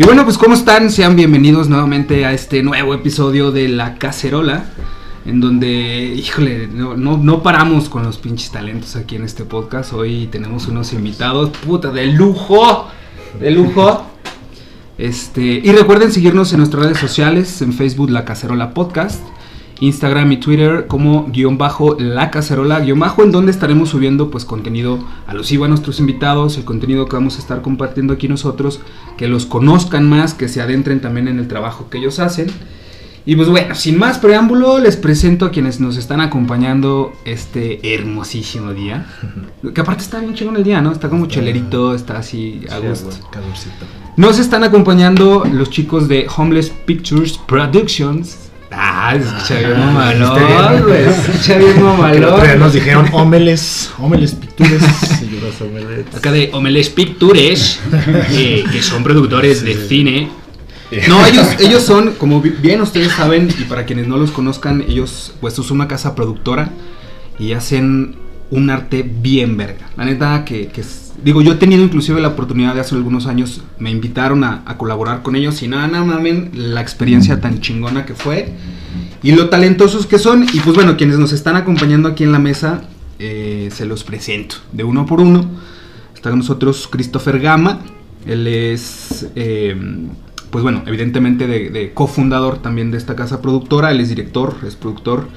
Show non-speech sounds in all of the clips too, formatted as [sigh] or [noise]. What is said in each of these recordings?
Y bueno, pues ¿cómo están? Sean bienvenidos nuevamente a este nuevo episodio de La Cacerola, en donde, híjole, no, no, no paramos con los pinches talentos aquí en este podcast. Hoy tenemos unos invitados, puta, de lujo, de lujo. Este, y recuerden seguirnos en nuestras redes sociales, en Facebook La Cacerola Podcast, Instagram y Twitter como guion bajo La Cacerola, guion bajo, en donde estaremos subiendo pues contenido alusivo a nuestros invitados, el contenido que vamos a estar compartiendo aquí nosotros, que los conozcan más, que se adentren también en el trabajo que ellos hacen. Y pues bueno, sin más preámbulo, les presento a quienes nos están acompañando este hermosísimo día. [laughs] Que aparte está bien chingón el día, ¿no? Está como chelerito, está así a gusto. Calorcito. Nos están acompañando los chicos de Homeless Pictures Productions. Ah, se escucha bien mamalón, güey. Se escucha bien [laughs] mamalón. nos dijeron Homeles, Homeles Pictures. [laughs] Homeles. Acá de Homeless Pictures, [laughs] eh, que son productores de cine. No, ellos, ellos son, como bi- bien ustedes saben, y para quienes no los conozcan, ellos, pues es una casa productora y hacen un arte bien verga. La neta que, que es- digo, yo he tenido inclusive la oportunidad de hace algunos años, me invitaron a, a colaborar con ellos y nada, nada mamen la experiencia tan chingona que fue y lo talentosos que son. Y pues bueno, quienes nos están acompañando aquí en la mesa, eh, se los presento de uno por uno. Está con nosotros Christopher Gama, él es... eh, pues bueno, evidentemente de, de cofundador también de esta casa productora, él es director, es productor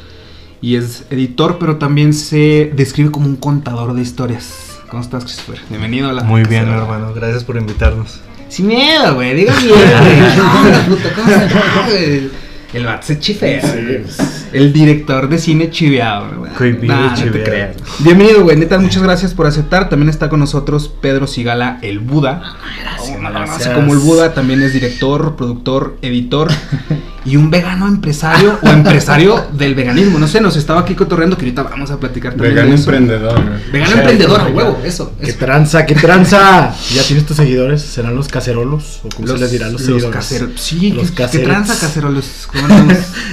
y es editor, pero también se describe como un contador de historias. ¿Cómo estás, Christopher? Bienvenido a la Muy bien, hermano. Gracias por invitarnos. Sin miedo, güey, diga bien, güey. [laughs] No, puta, ¿cómo güey? El vato se chifea. güey. El director de cine chiveado, güey. Creepy, Nah, no te creas. Bienvenido, güey. Neta, muchas gracias por aceptar. También está con nosotros Pedro Sigala, el Buda. Gracias, No lo conoce gracias. como el Buda, también es director, productor, editor [laughs] y un vegano empresario o empresario [laughs] del veganismo. No sé, nos estaba aquí cotorreando que ahorita vamos a platicar también Vegano de eso. emprendedor. güey. Vegano emprendedor, a huevo, eso. ¿Qué eso. tranza? ¿Qué [laughs] tranza? ¿Ya tienes tus seguidores? ¿Serán los cacerolos? ¿O cómo Los, se les dirá los, los seguidores? Sí, Los ¿qué- ¿qué caseros. tranza caserolos? [laughs]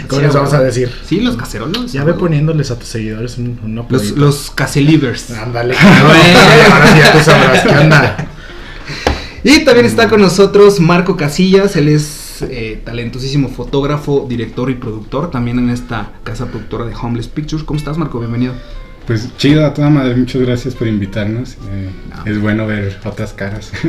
¿Cómo Sí, les vamos a decir? Sí, los caserolos. Ya ve poniéndoles a tus seguidores un, un Los, los caselivers. Ándale. Ahora sí ya tú sabrás qué onda. Y también está con nosotros Marco Casillas, él es eh, talentosísimo fotógrafo, director y productor, también en esta casa productora de Homeless Pictures. ¿Cómo estás, Marco? Bienvenido. Pues chido a toda madre, muchas gracias por invitarnos. eh, No. Es bueno ver otras caras. [laughs]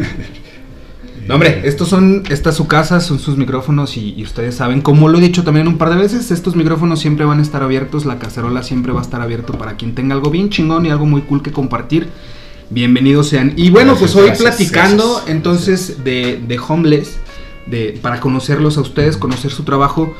No, hombre, estos son, esta es su casa, son sus micrófonos y, y ustedes saben, como lo he dicho también un par de veces, estos micrófonos siempre van a estar abiertos, la cacerola siempre va a estar abierto para quien tenga algo bien chingón y algo muy cool que compartir. Bienvenidos sean. Y bueno, Gracias, pues hoy gracias, platicando gracias. entonces de, de Homeless, de, para conocerlos a ustedes, conocer su trabajo.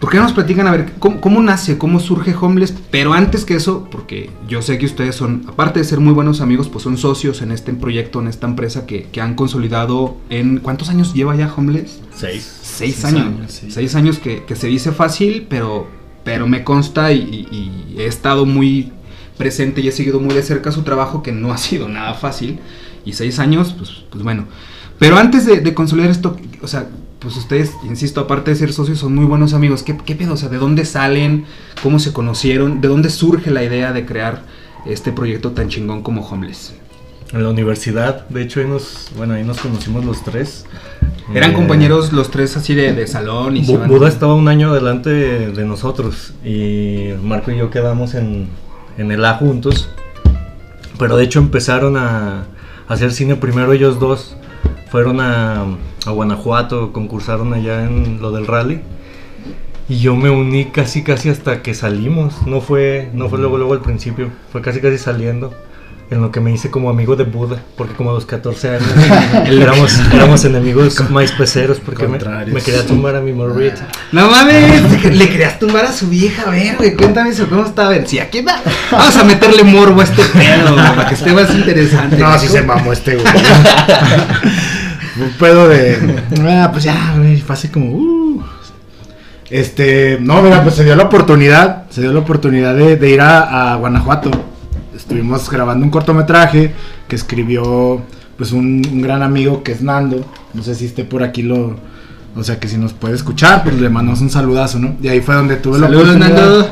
¿Por qué no nos platican a ver cómo, cómo nace, cómo surge Homeless? Pero antes que eso, porque yo sé que ustedes son, aparte de ser muy buenos amigos, pues son socios en este proyecto, en esta empresa que, que han consolidado en... ¿Cuántos años lleva ya Homeless? Seis. Seis, Seis años. años, sí. Seis años que, que se dice fácil, pero, pero me consta y, y- y he estado muy presente y he seguido muy de cerca su trabajo, que no ha sido nada fácil. Y seis años, pues, pues bueno. Pero antes de, de consolidar esto, o sea, pues ustedes, insisto, aparte de ser socios, son muy buenos amigos. ¿Qué, qué pedo? O sea, ¿de dónde salen? ¿Cómo se conocieron? ¿De dónde surge la idea de crear este proyecto tan chingón como Homeless? En la universidad, de hecho, ahí nos, bueno, ahí nos conocimos los tres. Eran Eh, compañeros los tres así de, de salón y van- Buda estaba un año adelante de, de nosotros y Marco y yo quedamos en, en el A juntos. Pero de hecho empezaron a, a hacer cine primero ellos dos. Fueron a, a Guanajuato, concursaron allá en lo del rally. Y yo me uní casi casi hasta que salimos. No fue, no fue luego luego al principio. Fue casi casi saliendo. En lo que me hice como amigo de Buda. Porque como a los 14 años [laughs] éramos, éramos enemigos más peceros. Porque me, quería tumbar a mi morrita. No mames, [laughs] le querías tumbar a su vieja, a ver, güey, cuéntame eso, ¿cómo está? A ver, si aquí va, vamos a meterle morbo a este pedo, para que esté más interesante. No, sí se mamó este güey. [laughs] Un pedo de. [laughs] Ah, pues ya, güey. Fue así como. uh. Este. No, mira, pues se dio la oportunidad. Se dio la oportunidad de, de ir a, a Guanajuato. Estuvimos grabando un cortometraje que escribió. Pues un, un gran amigo que es Nando. No sé si esté por aquí lo. O sea que si nos puede escuchar, pues le mandamos un saludazo, ¿no? Y ahí fue donde tuve la oportunidad Nando.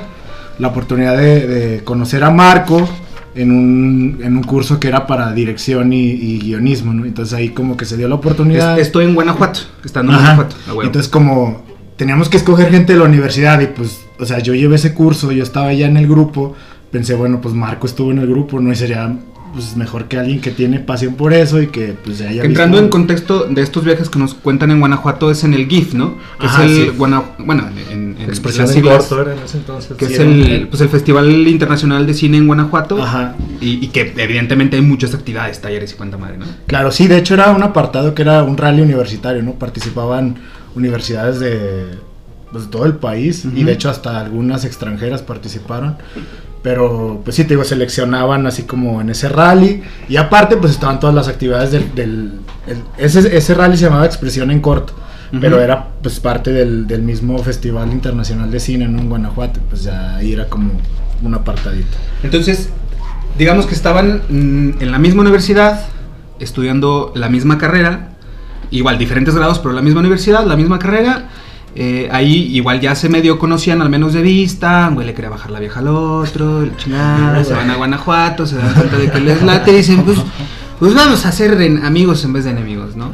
la oportunidad de, de conocer a Marco en un, en un curso que era para dirección y, y guionismo, ¿no? Entonces ahí como que se dio la oportunidad. Es- estoy en Guanajuato, estando en Ajá. Guanajuato. Entonces como teníamos que escoger gente de la universidad y pues, o sea, yo llevé ese curso, yo estaba ya en el grupo, pensé, bueno, pues Marco estuvo en el grupo, ¿no? Y sería pues mejor que alguien que tiene pasión por eso y que pues se haya Entrando en contexto de estos viajes que nos cuentan en Guanajuato es en el GIF, ¿no? Que Ajá, es el sí. Guana- bueno, en, en Expresión en ese entonces. que Sí, es el, pues el Festival Internacional de Cine en Guanajuato Ajá. y, y que evidentemente hay muchas actividades, talleres y cuanta madre, ¿no? Claro, sí, de hecho era un apartado que era un rally universitario, ¿no? Participaban universidades de, pues, de todo el país y de hecho hasta algunas extranjeras participaron. Pero, pues sí, te digo, seleccionaban así como en ese rally. Y aparte, pues estaban todas las actividades del... del- el- ese, ese rally se llamaba Expresión en Corto. Pero era pues parte del, del mismo Festival Internacional de Cine, ¿no? En Guanajuato. Pues ya ahí era como un apartadito. Entonces, digamos que estaban en la misma universidad, estudiando la misma carrera, igual diferentes grados, pero la misma universidad, la misma carrera. Eh, ahí igual ya se medio conocían, al menos de vista. Un güey le quería bajar la vieja al otro, chingada, se van a Guanajuato, se dan cuenta de que les late y dicen, pues, pues vamos a ser amigos en vez de enemigos, ¿no?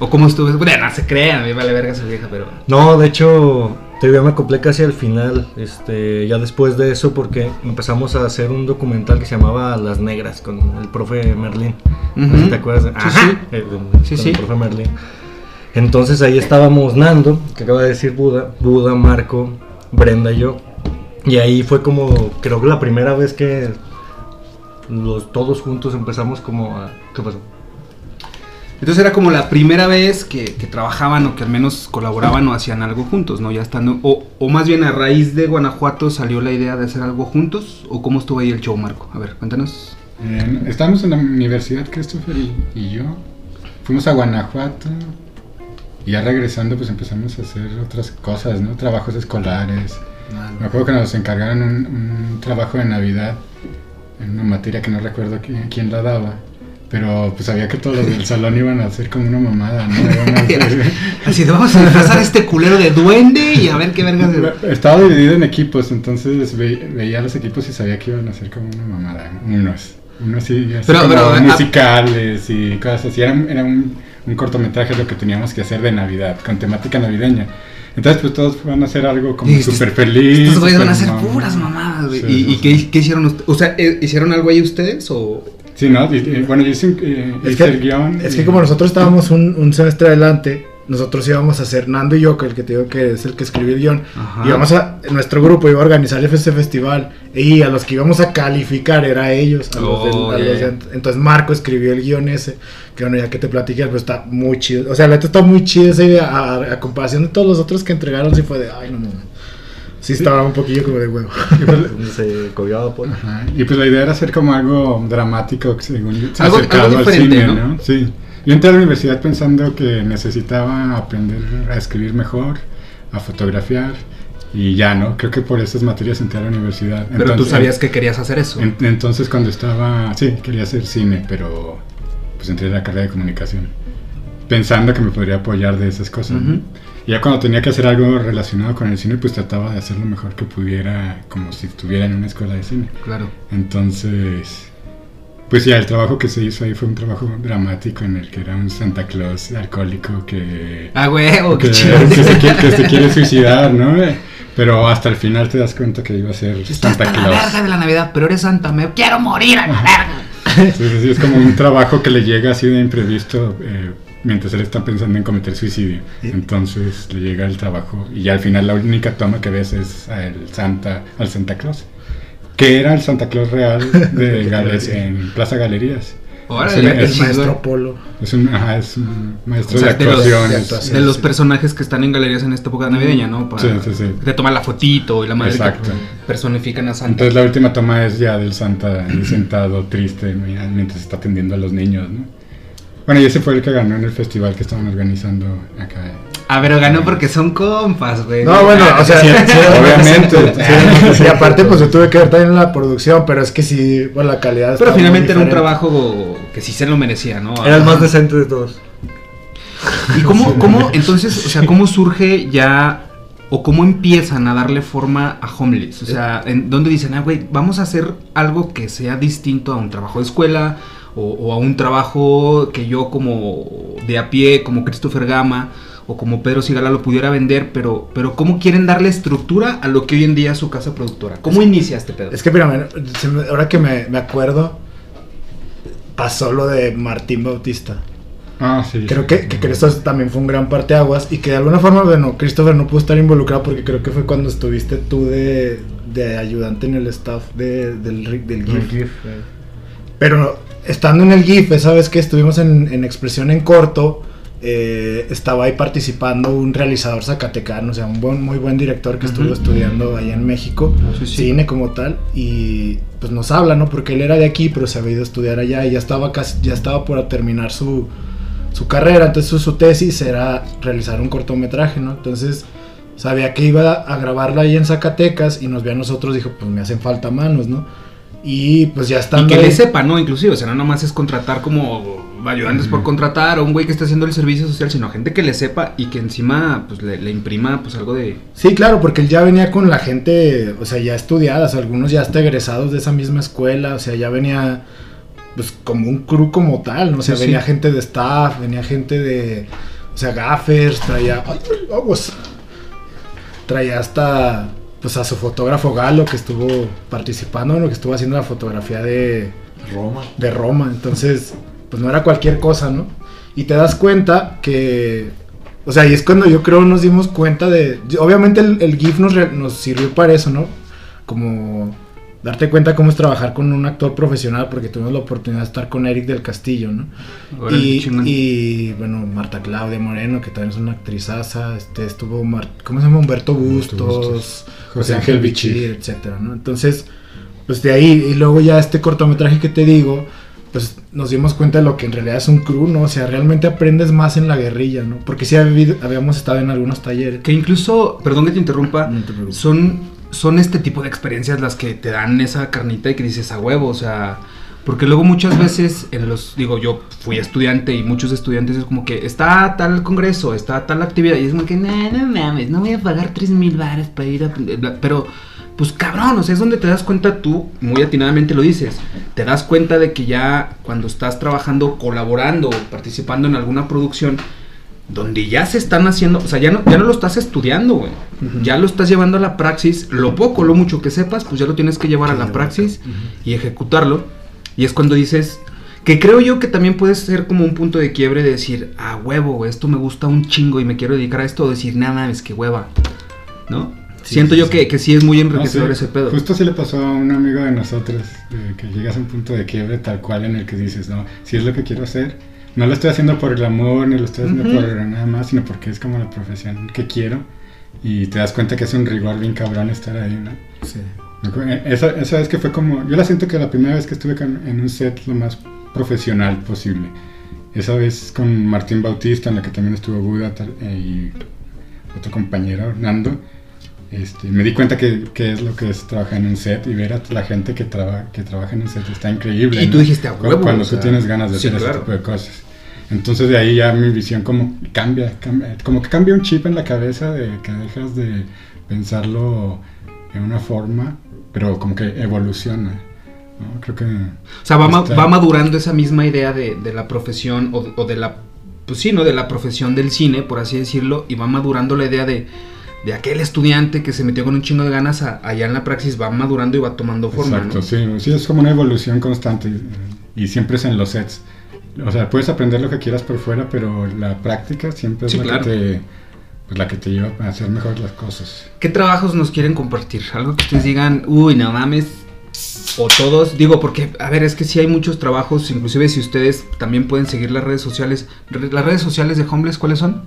O como estuve, bueno, no se crean, a mí vale verga esa vieja, pero. No, de hecho, todavía me acoplé casi al final, este, ya después de eso, porque empezamos a hacer un documental que se llamaba Las Negras con el profe Merlín. No sé Ujú. si te acuerdas. de- Sí, Ajá, sí. eh, con sí. El profe Merlín. Entonces ahí estábamos Nando, que acaba de decir Buda, Buda, Marco, Brenda y yo. Y ahí fue como, creo que la primera vez que los todos juntos empezamos como a... ¿Qué pasó? Entonces era como la primera vez que, que trabajaban o que al menos colaboraban o hacían algo juntos, ¿no? Ya estando, o, o más bien a raíz de Guanajuato salió la idea de hacer algo juntos, o cómo estuvo ahí el show, Marco. A ver, cuéntanos. Eh, estábamos en la universidad, Christopher y, y yo. Fuimos a Guanajuato. Y ya regresando, pues empezamos a hacer otras cosas, ¿no? Trabajos escolares. Me acuerdo que nos encargaron un, un trabajo de Navidad en una materia que no recuerdo quién, quién la daba. Pero pues sabía que todos los del salón iban a hacer como una mamada, ¿no? [laughs] Así de vamos a disfrazar a este culero de duende y a ver qué vergas. [laughs] Estaba dividido en equipos, entonces ve- veía los equipos y sabía que iban a hacer como una mamada. Unos. Unos sí, así Pero- como pero, musicales y cosas así. Era, era un, un cortometraje lo que teníamos que hacer de Navidad, con temática navideña. Entonces, pues todos van a hacer algo como súper feliz. Estos güeyes van a hacer mamón. puras mamadas, güey. Sí, ¿Y, y qué, qué hicieron ustedes? O sea, ¿eh, ¿hicieron algo ahí ustedes o...? Sí, ¿no? Y- y, bueno, yo hice, eh, Es hice que, el guion. es y- que como nosotros estábamos un, un semestre adelante, nosotros íbamos a hacer Nando y yo, que el que te digo que es el que escribió el guion, Ajá. íbamos a, nuestro grupo iba a organizar ese festival y a los que íbamos a calificar era ellos. a los del- Oh, a ya, los de- entonces Marco escribió el guion ese, que bueno, ya que te platiqué, pues está muy chido. O sea, la neta está muy chido esa idea, a, a comparación de todos los otros que entregaron, sí fue de, ay, no, no. Sí estaba un poquillo como de huevo. pues- [laughs] Se colgaba por... Ajá, Y pues la idea era hacer como algo dramático, según yo, Algo- acercado algo al diferente, cine, ¿no? ¿no? Sí. Yo entré a la universidad pensando que necesitaba aprender a escribir mejor, a fotografiar y ya, ¿no? Creo que por esas materias entré a la universidad. Pero tú Entonces- sabías que querías hacer eso. en- entonces cuando estaba, sí, quería hacer cine, pero pues entré a la carrera de comunicación, pensando que me podría apoyar de esas cosas. ¿no? Ujú. Y ya cuando tenía que hacer algo relacionado con el cine, pues trataba de hacer lo mejor que pudiera, como si estuviera en una escuela de cine. Claro. Entonces, pues ya, el trabajo que se hizo ahí fue un trabajo dramático en el que era un Santa Claus alcohólico que, Ah, huevo, que, qué chido. que se, quiere, que se quiere suicidar, ¿no? Pero hasta el final te das cuenta que iba a ser Estás Santa hasta la verga Claus. de la Navidad, pero eres santa, me quiero morir a la verga. Sí, sí, es como un trabajo que le llega así de imprevisto eh, mientras él está pensando en cometer suicidio. Entonces le llega el trabajo y ya al final la única toma que ves es al Santa, al Santa Claus. Que era el Santa Claus real [laughs] de Gale- en Plaza Galerías. Órale, Es- chido. maestro Polo. Es un, ajá, es un maestro O sea, de de los- actuación. de actuación. de los sí. personajes que están en galerías en esta época navideña, ¿no? Para Sí, sí, sí. Te toma la fotito y la madre que Exacto. personifican a Santa. Entonces la última toma es ya del Santa sentado triste mientras está atendiendo a los niños, ¿no? Bueno, y ese fue el que ganó en el festival que estaban organizando acá. Ah, pero ganó porque son compas, güey. No, bueno, o sea, Sí, sí, [laughs] obviamente. [laughs] Sí, y aparte, pues yo tuve que ver también en la producción, pero es que sí, bueno, la calidad. Pero finalmente era un trabajo que sí se lo merecía, ¿no? Era el más decente de todos. ¿Y cómo, cómo, entonces, o sea, cómo surge ya o cómo empiezan a darle forma a Homeless? O sea, en donde dicen, ah, güey, vamos a hacer algo que sea distinto a un trabajo de escuela o, o a un trabajo que yo como de a pie, como Christopher Gama o como Pedro Sigala lo pudiera vender, pero, pero ¿cómo quieren darle estructura a lo que hoy en día es su casa productora? ¿Cómo inicia este pedo? Es que, mira, ahora que me, me acuerdo, pasó lo de Martín Bautista. Ah, sí. Creo sí. que, que, que esto también fue un gran parteaguas y que de alguna forma, bueno, Christopher no pudo estar involucrado porque creo que fue cuando estuviste tú de, de ayudante en el staff de- del, del GIF. GIF, eh. Pero estando en el GIF, esa vez que estuvimos en, en expresión en corto, eh, estaba ahí participando un realizador zacatecano, o sea, un buen, muy buen director que estuvo estudiando allá en México, Sí, sí. cine como tal, y pues nos habla, ¿no? Porque él era de aquí, pero se había ido a estudiar allá y ya estaba casi, ya estaba por terminar su, su carrera, entonces su, su tesis era realizar un cortometraje, ¿no? Entonces sabía que iba a grabarla ahí en Zacatecas y nos vio a nosotros, dijo, pues me hacen falta manos, ¿no? Y pues ya Y estando que ahí- le sepa, ¿no? Inclusive, o sea, no nomás es contratar como ayudantes por contratar o un güey que esté haciendo el servicio social, sino gente que le sepa y que encima pues le, le imprima pues algo de... Sí, claro, porque él ya venía con la gente, o sea, ya estudiadas, algunos ya hasta egresados de esa misma escuela, o sea, ya venía pues como un crew como tal, ¿no? O sea, Sí, venía sí. gente de staff, venía gente de, o sea, gaffers, traía, ay, aguas. traía hasta, pues a su fotógrafo Galo que estuvo participando, ¿no? Que estuvo haciendo la fotografía de, Roma. de Roma. Entonces, pues no era cualquier cosa, ¿no? Y te das cuenta que, o sea, y es cuando yo creo nos dimos cuenta de, obviamente el, el GIF nos, re- nos sirvió para eso, ¿no? Como darte cuenta cómo es trabajar con un actor profesional, porque tuvimos la oportunidad de estar con Eric del Castillo, ¿no? Y, y, bueno, Marta Claudia Moreno, que también es una actrizaza, este, estuvo, Mar- ¿cómo se llama? Humberto Bustos, Bustos, José Ángel Bichir, etcétera, ¿no? Entonces, pues de ahí, y luego ya este cortometraje que te digo, pues nos dimos cuenta de lo que en realidad es un crew, ¿no? O sea, realmente aprendes más en la guerrilla, ¿no? Porque sí habíamos estado en algunos talleres. Que incluso, perdón que te interrumpa, No te preocupes. son, son este tipo de experiencias las que te dan esa carnita y que dices a huevo, o sea, porque luego muchas veces en los, digo, yo fui estudiante y muchos estudiantes es como que está tal congreso, está tal actividad y es como que, no, no mames, no voy a pagar tres mil bares para ir a... aprender", Pero, pues cabrón, o sea, es donde te das cuenta tú, muy atinadamente lo dices, te das cuenta de que ya cuando estás trabajando, colaborando, participando en alguna producción, donde ya se están haciendo, o sea, ya no, ya no lo estás estudiando, güey. Ya lo estás llevando a la praxis, lo poco, lo mucho que sepas, pues ya lo tienes que llevar a la praxis y ejecutarlo. Y es cuando dices, que creo yo que también puede ser como un punto de quiebre de decir, ah, huevo, güey, esto me gusta un chingo y me quiero dedicar a esto, o decir, nada, es que hueva, ¿no? Sí, Siento sí, yo sí. Que, que sí es muy No, enriquecedor sí, ese pedo. Justo sí le pasó a un amigo de nosotros, que llegas a un punto de quiebre tal cual en el que dices, no, si es lo que quiero hacer, no lo estoy haciendo por el amor, ni lo estoy haciendo por nada más, sino porque es como la profesión que quiero. Y te das cuenta que es un rigor bien cabrón estar ahí, ¿no? Sí. Eh, Esa, esa vez que fue como, yo la siento que la primera vez que estuve con- en un set lo más profesional posible. Esa vez con Martín Bautista, en la que también estuvo Buda tal- eh, y otro compañero, Nando. Este, me di cuenta que, que es lo que es trabajar en un set y ver a la gente que, traba, que trabaja en un set está increíble. Y tú dijiste, "A huevo", Cuando o sea, tú tienes ganas de sí, hacer claro. ese tipo de cosas. Entonces de ahí ya mi visión como cambia, cambia, como que cambia un chip en la cabeza de que dejas de pensarlo en una forma, pero como que evoluciona. ¿no? Creo que... O sea, va, ma- Está- va madurando esa misma idea de, de la profesión o, o de la, pues sí, ¿no? De la profesión del cine, por así decirlo, y va madurando la idea de, de aquel estudiante que se metió con un chingo de ganas a- allá en la praxis, va madurando y va tomando forma, Exacto, ¿no? sí, sí, es como una evolución constante y siempre es en los sets. O sea, puedes aprender lo que quieras por fuera, pero la práctica siempre es Sí, la, claro. que te, pues, la que te lleva a hacer mejor las cosas. ¿Qué trabajos nos quieren compartir? Algo que ustedes digan, uy, no mames. O todos, digo, porque, a ver, es que sí hay muchos trabajos, inclusive si ustedes también pueden seguir las redes sociales. ¿Las redes sociales de Homeless cuáles son?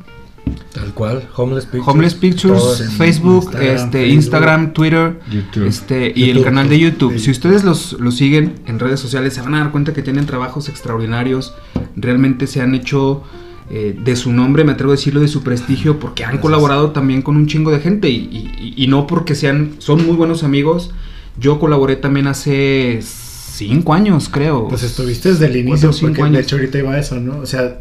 Tal cual, Homeless Pictures. Homeless Pictures, Facebook, Instagram, este, Facebook. Instagram, Twitter, YouTube. este, y el canal de YouTube. De Si ustedes los, los siguen en redes sociales, se van a dar cuenta que tienen trabajos extraordinarios. Realmente se han hecho eh, de su nombre, me atrevo a decirlo, de su prestigio, porque han Gracias. colaborado también con un chingo de gente. Y, y- y no porque sean, son muy buenos amigos. Yo colaboré también hace cinco años, creo. Pues estuviste desde el inicio, porque de años. hecho ahorita iba a eso, ¿no? O sea,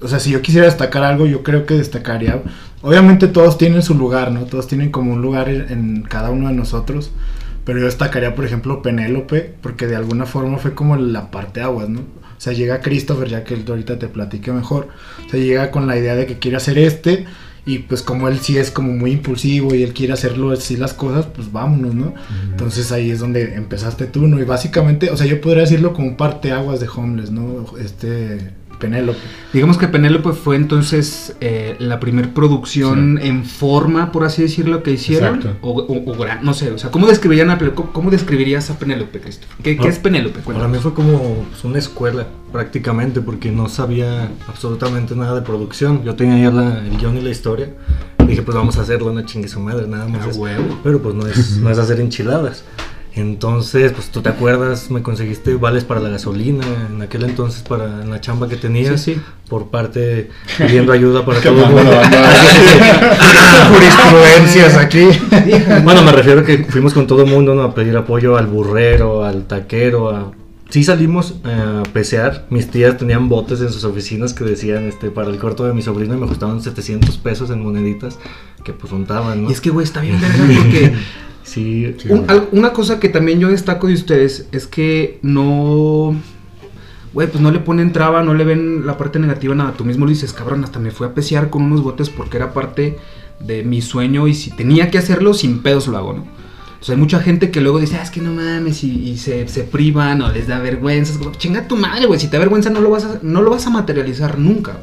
o sea, si yo quisiera destacar algo, yo creo que destacaría obviamente todos tienen su lugar, ¿no? Todos tienen como un lugar en, en cada uno de nosotros. Pero yo destacaría, por ejemplo, Penélope, porque de alguna forma fue como la parte aguas, ¿no? O sea, llega Christopher, ya que él ahorita te platique mejor. O sea, llega con la idea de que quiere hacer este. Y pues como él sí es como muy impulsivo y él quiere hacerlo así las cosas, pues vámonos, ¿no? Entonces ahí es donde empezaste tú, ¿no? Y básicamente, o sea, yo podría decirlo como parte aguas de Homeless, ¿no? Este, Penélope. Digamos que Penélope fue entonces eh, la primer producción en forma, por así decirlo, que hicieron. Exacto. O, o- o gran- no sé, o sea, ¿cómo, describirían a, cómo, describirías a Penélope, Christopher? ¿Qué, qué Ah, es Penélope? Para mí fue como una escuela prácticamente porque no sabía absolutamente nada de producción. Yo tenía ya la- el guion y la historia. Dije, pues vamos a hacerlo, una chingue su madre, nada más. Ah, huevo. Pero pues no es, no es hacer enchiladas. Entonces, pues tú te acuerdas, me conseguiste vales para la gasolina en aquel entonces para en la chamba que tenías. Sí, sí. Por parte pidiendo ayuda para todo el mundo. Jurisprudencias aquí. Bueno, me refiero que fuimos con todo el mundo ¿no? a pedir apoyo al burrero, al taquero, a... Sí salimos a pesear, mis tías tenían botes en sus oficinas que decían, este, para el corto de mi sobrino y me costaban 700 pesos en moneditas que pues untaban, ¿no? Y es que, güey, está bien [laughs] verga porque Sí, Sí. un- una cosa que también yo destaco de ustedes es que no... Güey, pues no le ponen traba, no le ven la parte negativa nada. Tú mismo lo dices, cabrón, hasta me fui a pesear con unos botes porque era parte de mi sueño y si tenía que hacerlo, sin pedos lo hago, ¿no? O sea, hay mucha gente que luego dice, ah, es que no mames, y, y se, se privan o les da vergüenza. Es como, Chinga tu madre, güey, si te da vergüenza no lo vas a, no lo vas a materializar nunca.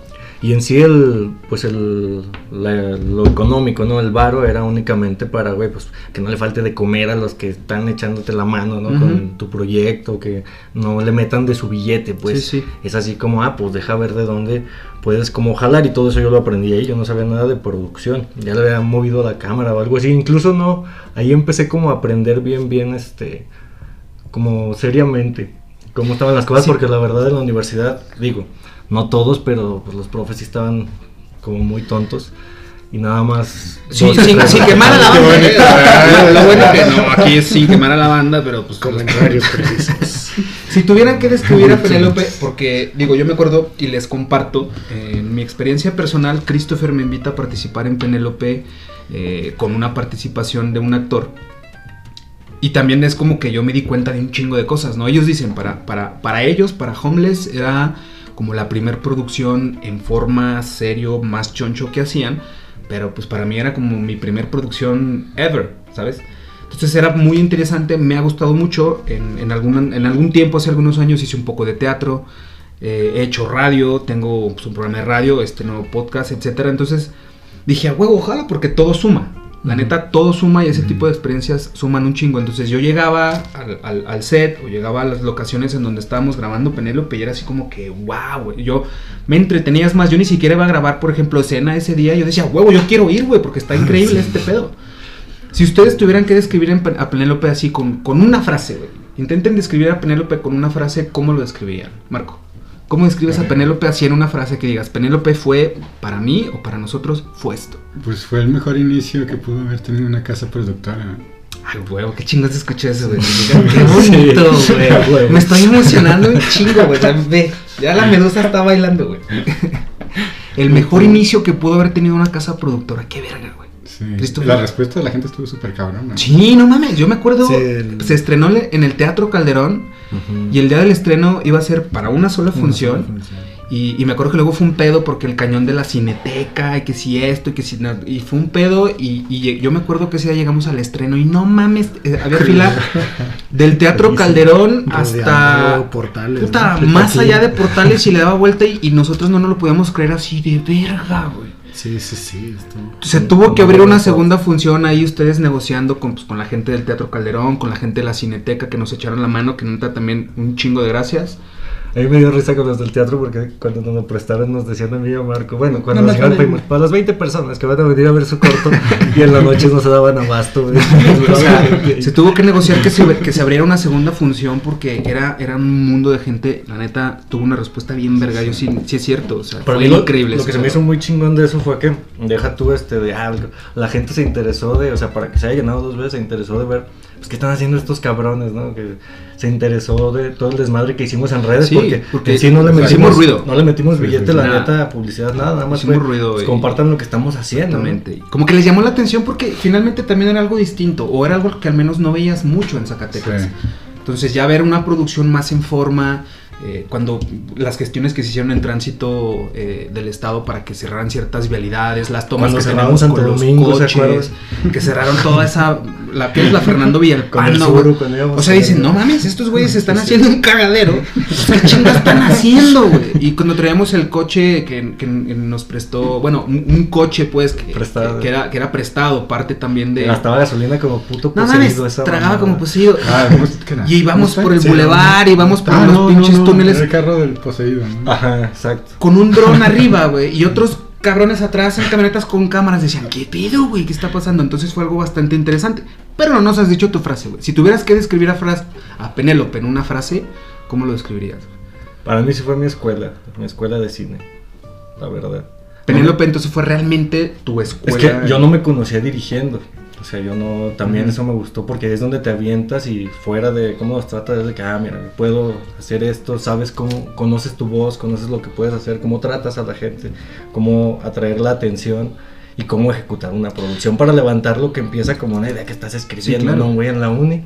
Y en sí el, pues el, la- lo económico, ¿no? El varo era únicamente para, güey, pues que no le falte de comer a los que están echándote la mano, ¿no? Con tu proyecto, que no le metan de su billete, pues. Sí, sí. Es así como, ah, pues deja ver de dónde puedes como jalar y todo eso yo lo aprendí ahí, yo no sabía nada de producción, ya le había movido la cámara o algo así, incluso no, ahí empecé como a aprender bien, bien, este, como seriamente cómo estaban las cosas, Sí. porque la verdad en la universidad, digo, no todos, pero pues, los profes sí estaban como muy tontos y nada más... Sí, dos, sin, quemar a la Qué banda. bonito. ¿eh? Lo, lo bueno que no, aquí es sin quemar a la banda, pero pues Comentarios [laughs] precisos. Si tuvieran que describir a Penélope, porque digo, yo me acuerdo y les comparto, eh, en mi experiencia personal, Christopher me invita a participar en Penélope eh, con una participación de un actor. Y también es como que yo me di cuenta de un chingo de cosas, ¿no? Ellos dicen, para, para, para ellos, para Homeless, era como la primer producción en forma serio, más choncho que hacían. Pero pues para mí era como mi primer producción ever, ¿sabes? Entonces era muy interesante, me ha gustado mucho. En, en, algún, en algún tiempo, hace algunos años, hice un poco de teatro, eh, he hecho radio, tengo pues, un programa de radio, este nuevo podcast, etcétera. Entonces dije, huevo, ojalá, porque todo suma. La neta, todo suma y ese tipo de experiencias suman un chingo. Entonces yo llegaba al, al- al set o llegaba a las locaciones en donde estábamos grabando Penélope y era así como que, wow, güey. Yo me entretenías más. Yo ni siquiera iba a grabar, por ejemplo, escena ese día. Yo decía, huevo, yo quiero ir, güey, porque está increíble este pedo. Si ustedes tuvieran que describir a Penélope así con, con una frase, güey. Intenten describir a Penélope con una frase, ¿cómo lo describirían? Marco. ¿Cómo describes a Penélope así en una frase que digas, Penélope fue, para mí o para nosotros, fue esto? Pues fue el mejor inicio que pudo haber tenido una casa productora. Ay, huevo, qué chingos escuché eso, güey. [laughs] Qué bonito, [laughs] Sí, güey. huevo. Me estoy emocionando un chingo, güey. Ya, Ve, ya la medusa está bailando, güey. [laughs] El mejor inicio que pudo haber tenido una casa productora. Qué verga, güey. Sí. La respuesta de la gente estuvo súper cabrona. Sí, no mames. Yo me acuerdo, el- se estrenó en el Teatro Calderón Y el día del estreno iba a ser para una sola función. Y, y me acuerdo que luego fue un pedo porque el cañón de la cineteca, y que si esto, y que si no, y fue un pedo. Y, yo me acuerdo que ese día llegamos al estreno y no mames, eh, había [laughs] fila del Teatro. Calderón hasta. portales. Puta, ¿no? más allá de portales y le daba vuelta y, y nosotros no nos lo podíamos creer así de verga, güey. Sí, sí, sí. estuvo- Se tuvo que abrir una segunda función ahí ustedes negociando con, pues, con la gente del Teatro Calderón, con la gente de la Cineteca que nos echaron la mano, que neta también un chingo de gracias. A mí me dio risa con los del teatro porque cuando nos lo prestaron nos decían a mí y a Marco, bueno, cuando No, nos no, no. para las 20 personas que van a venir a ver su corto y en la noche no se daban abasto. güey. [laughs] O sea, se tuvo que negociar que se, que se abriera una segunda función porque era, era un mundo de gente, la neta, tuvo una respuesta bien verga, yo sí, sí es cierto, o sea, Para fue mí lo, increíble. lo que se me hizo muy chingón de eso fue que deja tú este de algo. La gente se interesó de, o sea, para que se haya llenado dos veces, se interesó de ver pues, ¿qué están haciendo estos cabrones, no? Que se interesó de todo el desmadre que hicimos en redes Sí, porque, porque en sí no le metimos ruido. No le metimos billete, sí, la nada. neta, publicidad, nada, nada más Hicimos fue, ruido, pues, y- compartan lo que estamos haciendo. ¿no? Como que les llamó la atención porque finalmente también era algo distinto o era algo que al menos no veías mucho en Zacatecas. Sí. Entonces ya ver una producción más en forma, eh, cuando las gestiones que se hicieron en tránsito eh, del estado para que cerraran ciertas vialidades, las tomas Cuando que tenemos Santo con los Domingo, ¿se coches, que cerraron toda esa, la que es la Fernando Villalpando, O sea, dicen, no mames, estos güeyes están haciendo un cagadero. ¿Qué chingas están haciendo, güey? Y cuando traíamos el coche que, que nos prestó, bueno, un, un coche, pues, que, Prestado. que, que era, que era prestado, parte también de. Gastaba gasolina como puto No poseído mames, esa tragaba como poseído. Ah. Y íbamos ¿Cómo por el bulevar, íbamos por Ah, los pinches túneles el carro del poseído, ¿no? Ajá, exacto. con un dron [laughs] arriba, güey. Y otros cabrones atrás en camionetas con cámaras decían, ¿qué pedo, güey? ¿Qué está pasando? Entonces fue algo bastante interesante. Pero no nos has dicho tu frase, güey. Si tuvieras que describir a, frase, a Penélope en una frase, ¿cómo lo describirías? Para mí sí fue mi escuela, mi escuela de cine, la verdad. Penélope entonces fue realmente tu Es escuela. que yo no me conocía dirigiendo. O sea, yo no. También Ujú. eso me gustó porque es donde te avientas y fuera de cómo los tratas, es de que, ah, mira, puedo hacer esto, sabes cómo. Conoces tu voz, conoces lo que puedes hacer, cómo tratas a la gente, cómo atraer la atención y cómo ejecutar una producción para levantar lo que empieza como una idea que estás escribiendo, claro. ¿no, güey, en la uni.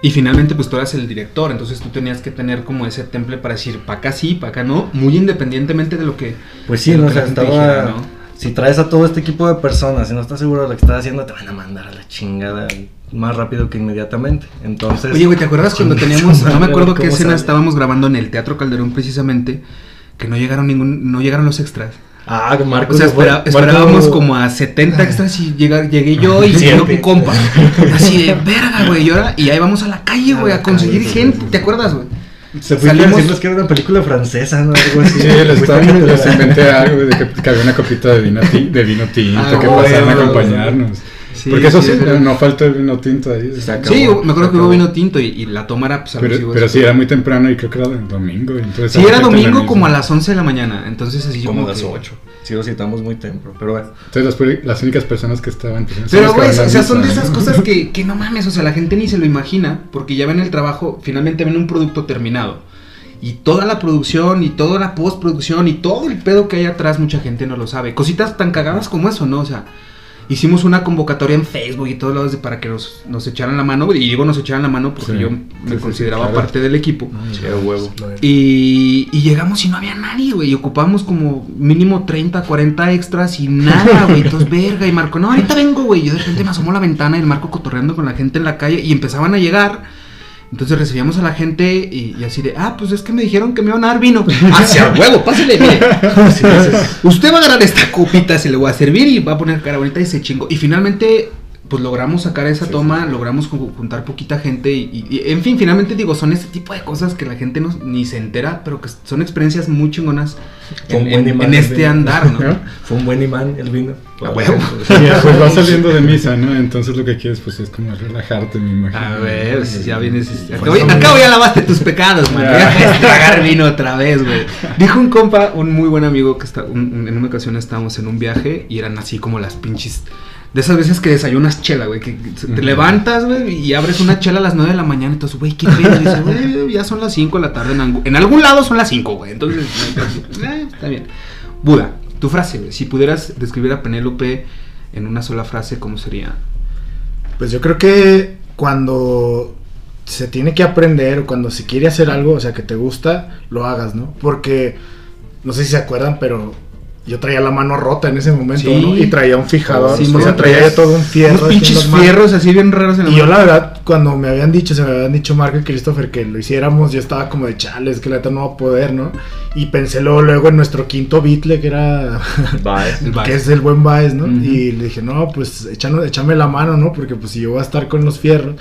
Y finalmente pues tú eras el director, entonces tú tenías que tener como ese temple para decir, para acá sí, para acá no, muy independientemente de lo que... Pues sí, no, o sea, estaba. dijera, ¿no? Si traes a todo este equipo de personas y no estás seguro de lo que estás haciendo, te van a mandar a la chingada más rápido que inmediatamente. Entonces. Oye, güey, ¿te acuerdas cuando teníamos, no me acuerdo ¿cómo qué escena sale? estábamos grabando en el Teatro Calderón precisamente, que no llegaron ningún, no llegaron los extras. Ah, Marcos. O sea, espera- esperábamos como a 70 extras y llega- llegué yo y yo un compa. [laughs] Así de verga, güey. Y ahora, y ahí vamos a la calle, güey, a conseguir calle, gente. ¿Te acuerdas, güey? Se fue salimos- diciendo que era una película francesa, ¿no? Algo así. Sí, les, estaba, les inventé algo de que, que había una copita de vino, ti- de vino tinto Ah, que pasaron a acompañarnos. Sí, Porque eso sí, no falta el vino tinto ahí. Se acabó. Sí, me acuerdo que hubo vino tinto y, y la toma era pues Pero, pero sí, era muy temprano y creo que era el domingo. Entonces Sí, era domingo como a las 11 de la mañana. Entonces así Como como a las que- 8. Sí, lo citamos muy temprano. Pero bueno. Entonces las, únicas personas que estaban... pues, Pero, güey, o sea, son de esas cosas que, [laughs] que no mames, o sea, la gente ni se lo imagina, porque ya ven el trabajo, finalmente ven un producto terminado. Y toda la producción, y toda la postproducción, y todo el pedo que hay atrás, mucha gente no lo sabe. Cositas tan cagadas como eso, ¿no? O sea, hicimos una convocatoria en Facebook y todos lados de- para que nos, nos echaran la mano, y digo nos echaran la mano porque Sí, yo me sí, consideraba claro. parte del equipo. Sí, a huevo. Y, y llegamos y no había nadie, güey. Y ocupamos como mínimo 30, 40 extras y nada, [laughs] güey. Entonces, verga. Y Marco, no, ahorita vengo, güey. Yo de repente me asomo a la ventana y el Marco cotorreando con la gente en la calle y empezaban a llegar. Entonces recibíamos a la gente y, y así de, ah, pues es que me dijeron que me iban a dar vino. [laughs] Hacia huevo, pásale, mire. [laughs] Usted va a agarrar esta copita, se le voy a servir y va a poner cara bonita y se chingo. Y finalmente, pues logramos sacar esa Sí, toma, logramos ju- juntar poquita gente y, y- y, en fin, finalmente digo, son este tipo de cosas que la gente no, ni se entera, pero que son experiencias muy chingonas Fue un en, buen en- imán en este vino. andar, [laughs] ¿no? Fue un buen imán el vino. A huevo. [laughs] Sí, pues vas saliendo de misa, ¿no? Entonces lo que quieres pues es como relajarte, me imagino. A ver, si ya vienes. Acabo, acabo ya lavaste tus pecados, man. Ya. Tragar vino otra vez, güey. Dijo un compa, un muy buen amigo, que está, un- un- en una ocasión estábamos en un viaje y eran así como las pinches. De esas veces que desayunas chela, güey. Que te levantas, güey, y abres una chela a las 9 de la mañana. Entonces, güey, ¿qué pedo? Y dices, güey, [laughs] ya son las 5 de la tarde. En, en algún lado son las 5, güey. Entonces, [laughs] eh, está bien. Buda, tu frase, güey. Si pudieras describir a Penélope en una sola frase, ¿cómo sería? Pues yo creo que cuando se tiene que aprender o cuando se quiere hacer algo, o sea, que te gusta, lo hagas, ¿no? Porque, no sé si se acuerdan, pero yo traía la mano rota en ese momento, Sí. ¿no? Y traía un fijador, Sí, o sea, traía ya todo un fierro. Unos pinches fierros así bien raros en la Y yo la verdad, cuando me habían dicho, se me habían dicho Marco y Christopher que lo hiciéramos, yo estaba como de chales, que la neta no va a poder, ¿no? Y pensé luego, luego en nuestro quinto Beatle, que era Baez. El Baez. que es el buen Baez, ¿no? Y le dije, no, pues échame, échame la mano, ¿no? Porque pues si yo voy a estar con los fierros.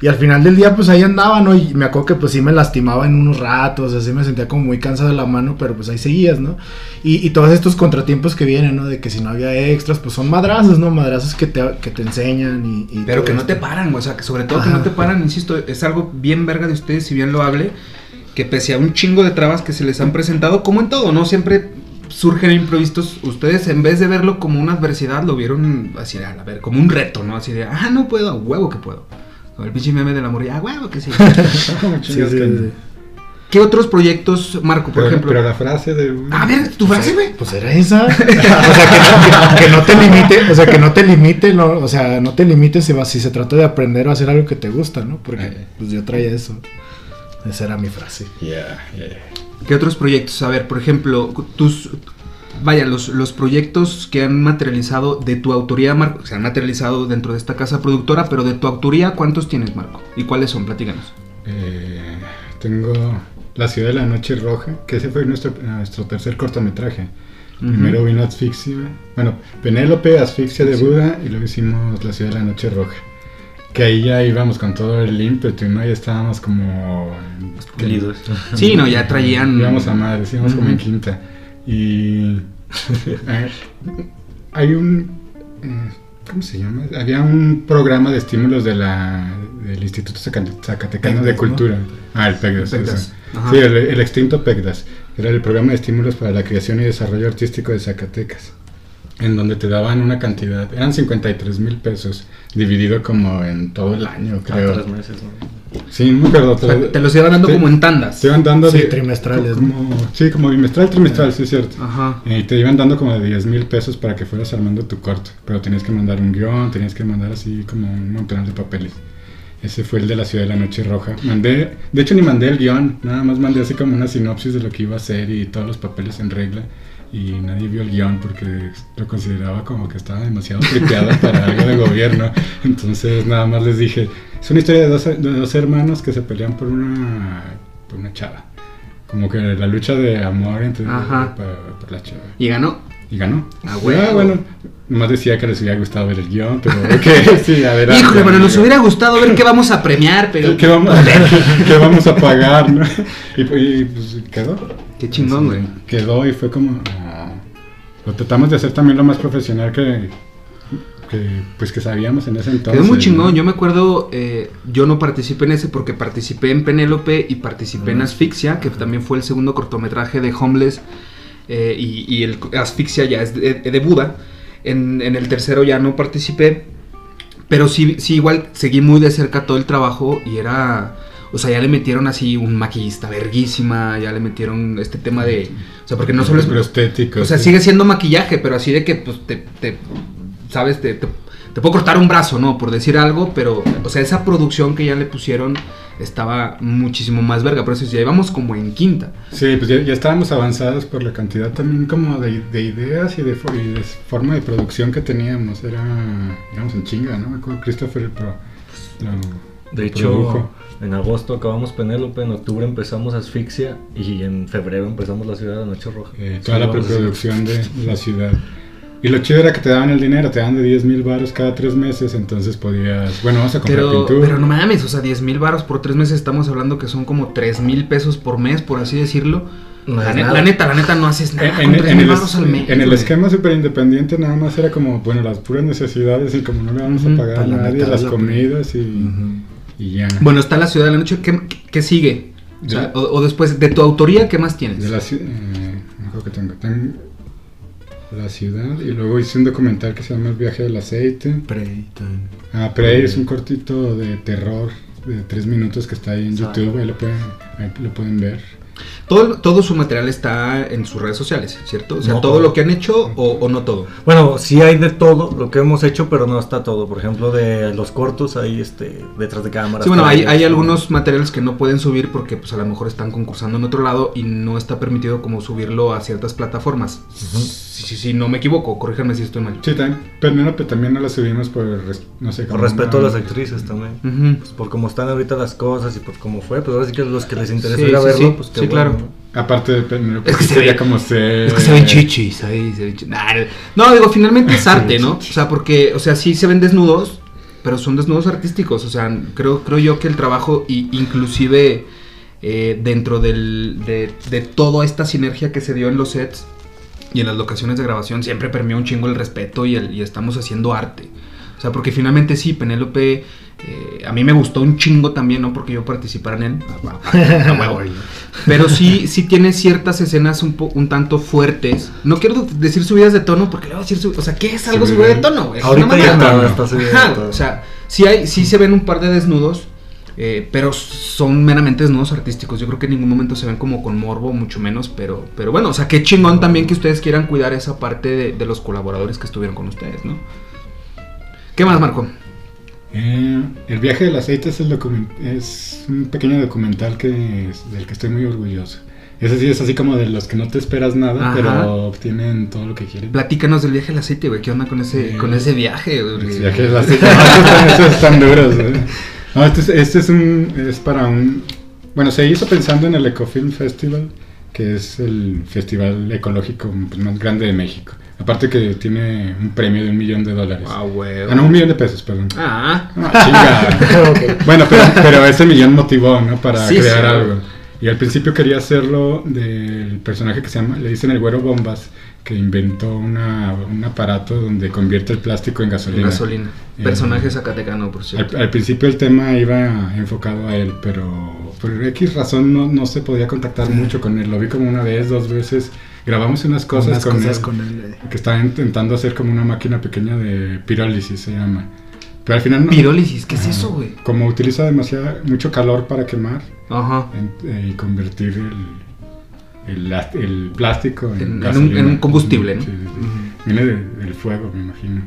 Y al final del día, pues ahí andaba, ¿no? Y me acuerdo que pues sí me lastimaba en unos ratos, así me sentía como muy cansado de la mano, pero pues ahí seguías, ¿no? Y, y todos estos contratiempos que vienen, ¿no? De que si no había extras, pues son madrazos, ¿no? Madrazos que te, que te enseñan y... y Pero que no esto. te paran, o sea, que sobre todo que Ajá. no te paran, insisto, es algo bien verga de ustedes, si bien lo hable, que pese a un chingo de trabas que se les han presentado, como en todo, ¿no? Siempre surgen imprevistos, ustedes en vez de verlo como una adversidad, lo vieron así, de, a ver, como un reto, ¿no? Así de, ah, no puedo, huevo que puedo. Con el pinche meme de la morilla. Ah, huevo [laughs] que sí. ¿Qué otros proyectos, Marco, por Pero, ejemplo? pero la frase de. A ver, tu frase, güey. Pues era esa. [laughs] o sea, que, que- que no te limite, o sea, que no te limite, no, o sea, no te limites si, si se trata de aprender o hacer algo que te gusta, ¿no? Porque Eh. pues yo traía eso. Esa era mi frase. Yeah, yeah. ¿Qué otros proyectos? A ver, por ejemplo, tus. Vaya, los, los proyectos que han materializado de tu autoría, Marco, se han materializado dentro de esta casa productora, pero de tu autoría, ¿cuántos tienes, Marco? ¿Y cuáles son? Platícanos. Eh, tengo La ciudad de la noche roja, que ese fue nuestro, nuestro tercer cortometraje. Primero vino Asfixia, bueno, Penélope, Asfixia de Buda, y luego hicimos La ciudad de la noche roja. Que ahí ya íbamos con todo el ímpetu, ¿no? Ya estábamos como... Queridos. [laughs] Sí, no, ya traían. Íbamos a madres, íbamos como en quinta. Y... [laughs] hay un... eh, ¿Cómo se llama? Había un programa de estímulos de la, del Instituto Zaca- Zacatecano de PECDAS, ¿no? Cultura. Ah, el PECDAS. Ajá. Sí, el, el extinto PECDAS. Era el programa de estímulos para la creación y desarrollo artístico de Zacatecas. En donde te daban una cantidad, eran 53 mil pesos, dividido como en todo el año, Cada creo. tres meses, ¿no? Sí. O sea, te los iban dando como en tandas. Te iban dando Sí, de- trimestrales, Como, sí, como bimestral, trimestral, sí es cierto. Ajá. Y te iban dando como de 10 mil pesos para que fueras armando tu corto. Pero tenías que mandar un guion, tenías que mandar así como un montón de papeles. Ese fue el de la ciudad de la noche roja. Mandé, de hecho ni mandé el guion, nada más mandé así como una sinopsis de lo que iba a hacer y todos los papeles en regla. Y nadie vio el guion porque lo consideraba como que estaba demasiado tripeado para algo de gobierno. Entonces nada más les dije, es una historia de dos, de dos hermanos que se pelean por una, por una chava. Como que la lucha de amor entre Ajá. por, por la chava. Y ganó. Y ganó. Ah, Ah, huevo. bueno. Nomás decía que les hubiera gustado ver el guion, pero [laughs] ok, sí, adelante. Híjole, bueno, nos hubiera gustado ver qué vamos a premiar, pero. ¿Qué, qué vamos, [laughs] [laughs] qué vamos a pagar, no? Y, y, pues quedó. Qué chingón, güey. Quedó y fue como... lo tratamos de hacer también lo más profesional que, que pues que sabíamos en ese entonces. Quedó muy ¿no? chingón. Yo me acuerdo, eh, yo no participé en ese porque participé en Penélope y participé en. Asfixia, que también fue el segundo cortometraje de Homeless. eh, y, y el Asfixia ya es de, de Buda. En, en el tercero ya no participé. Pero sí, sí, igual seguí muy de cerca todo el trabajo y era. O sea, ya le metieron así un maquillista verguísima, ya le metieron este tema de. O sea, porque no solo es. Pero estético. O sea, sí. sigue siendo maquillaje, pero así de que, pues, te, te- ¿sabes? Te, te- te puedo cortar un brazo, ¿no? Por decir algo, pero, o sea, esa producción que ya le pusieron estaba muchísimo más verga. Por eso ya íbamos como en quinta. Sí, pues ya, ya estábamos avanzados por la cantidad también como de, de ideas y de, y de forma de producción que teníamos. Era, digamos, en chinga, ¿no? Me acuerdo Christopher Pro. lo- De hecho, produjo. En agosto acabamos Penélope, en octubre empezamos Asfixia y en febrero empezamos La Ciudad de la Noche Roja. Eh, toda la preproducción de la ciudad. Y lo chido era que te daban el dinero, te daban de 10 mil baros cada tres meses, ences podías, bueno, vamos a comprar Pero, pintura. pero no mames, o sea, 10 mil baros por tres meses, estamos hablando que son como 3 mil pesos por mes, por así decirlo. No la, es ne- nada. la neta, la neta, no haces nada En, con en- 3 en mil el, al mes. en el esquema super independiente nada más era como, bueno, las puras necesidades y como no le vamos a pagar a la nadie, mitad las la- comidas y, Ujú. Y ya. Bueno, está la ciudad de la noche. ¿Qué, qué sigue? O, sea, De- o- o después, de tu autoría, ¿qué más tienes? De la ciudad, que tengo, tengo la ciudad y luego hice un documental que se llama El viaje del aceite. Prey, Ah, Prey es un cortito de terror de tres minutos que está ahí en. YouTube, ahí lo pueden, ahí lo pueden ver. Todo, todo su material está en sus redes sociales, ¿cierto? O sea, No todo todo. lo que han hecho o, o no todo. Bueno, sí hay de todo lo que hemos hecho, pero no está todo. Por ejemplo, de los cortos hay este detrás de cámaras. Sí, bueno, hay, algunos materiales que no pueden subir porque pues a lo mejor están concursando en otro lado y no está permitido como subirlo a ciertas plataformas. Sí, sí, sí, no me equivoco, corríjanme si estoy mal. Sí, también, Penélope también no la subimos por, res- no sé, Por como respeto a las actrices también. Ujú. Pues por cómo están ahorita las cosas y por cómo fue, pues ahora sí que los que les interesa Sí, ir a sí, verlo, sí. pues qué Sí, bueno, claro. Aparte de Penélope, Es que se sería ve- como se... Es que se ven chichis ahí, se ven chi- nah, No, digo, finalmente es [laughs] arte, ¿no? O sea, porque, o sea, sí se ven desnudos, pero son desnudos artísticos. O sea, creo, creo yo que el trabajo, y inclusive eh, dentro del, de, de toda esta sinergia que se dio en los sets y en las locaciones de grabación, siempre permeó un chingo el respeto y, el, y estamos haciendo arte. O sea, porque finalmente sí, Penélope, eh, a mí me gustó un chingo también, no porque yo participara en él, a- a- [laughs] a huevo. Pero sí, sí tiene ciertas escenas un, po- un tanto fuertes. No quiero decir subidas de tono porque le voy a decir, o sea, ¿qué es algo Subida. subida de tono? Ahorita ya nada, está subido de Ajá, todo. o sea, sí, hay, sí se ven un par de desnudos, eh, pero son meramente desnudos artísticos. Yo creo que en ningún momento se ven como con morbo, mucho menos, pero, pero bueno, o sea, qué chingón también que ustedes quieran cuidar esa parte de, de los colaboradores que estuvieron con ustedes, ¿no? ¿Qué más, Marco? Eh, el viaje del aceite es, el es un pequeño documental que es- del que estoy muy orgulloso. Ese sí es así como de los que no te esperas nada, Ajá. pero obtienen todo lo que quieren. Platícanos del viaje al aceite, güey. ¿Qué onda con ese, Eh, con ese viaje? güey? El viaje del aceite. No, estos están- duros. ¿eh? [laughs] No, este es, este es un. Es para un. Bueno, se hizo pensando en el Ecofilm Festival, que es el festival ecológico pues, más grande de México. Aparte que tiene un premio de un millón de dólares. Ah, güey. Ah, no, un millón de pesos, perdón. Ah, Ah, chinga. [laughs] Bueno, pero, pero ese millón motivó, ¿no? Para Sí, crear sí. algo. Y al principio quería hacerlo del personaje que se llama, le dicen el güero bombas, que inventó una, un aparato donde convierte el plástico en gasolina. gasolina. Eh, Personaje zacatecano, por cierto. Al, al principio el tema iba enfocado a él, pero por X razón no, no se podía contactar mucho con él. Lo vi como una vez, dos veces. Grabamos unas cosas, Unas con, cosas él, con él, eh. que estaba intentando hacer como una máquina pequeña de pirólisis, se llama. Pero al final no. Pirólisis, ¿qué es eso, güey? Como utiliza demasiado, mucho calor para quemar Ajá. en- eh, y convertir el, el, el plástico en, En- en un- gasolina. en un combustible, ¿no? Sí, sí, sí. Viene de- del fuego, me imagino.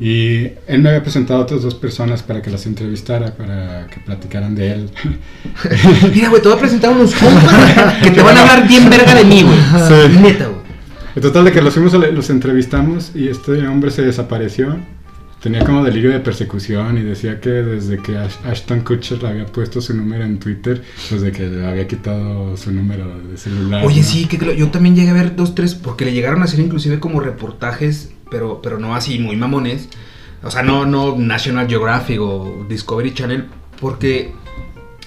Y él me había presentado a otras dos personas para que las entrevistara, para que platicaran de él. [laughs] Mira, güey, te voy a presentar unos compas que te van a hablar bien verga de mí, güey. Sí. Neta, güey. En total de que los fuimos, los entrevistamos y este hombre se desapareció. Tenía como delirio de persecución y decía que desde que Ash- Ashton Kutcher le había puesto su número en Twitter, desde que le había quitado su número de celular. Oye, ¿no? sí, que yo también llegué a ver dos, tres, porque le llegaron a hacer inclusive como reportajes, pero, pero no así muy mamones. O sea, no, no National Geographic o Discovery Channel, porque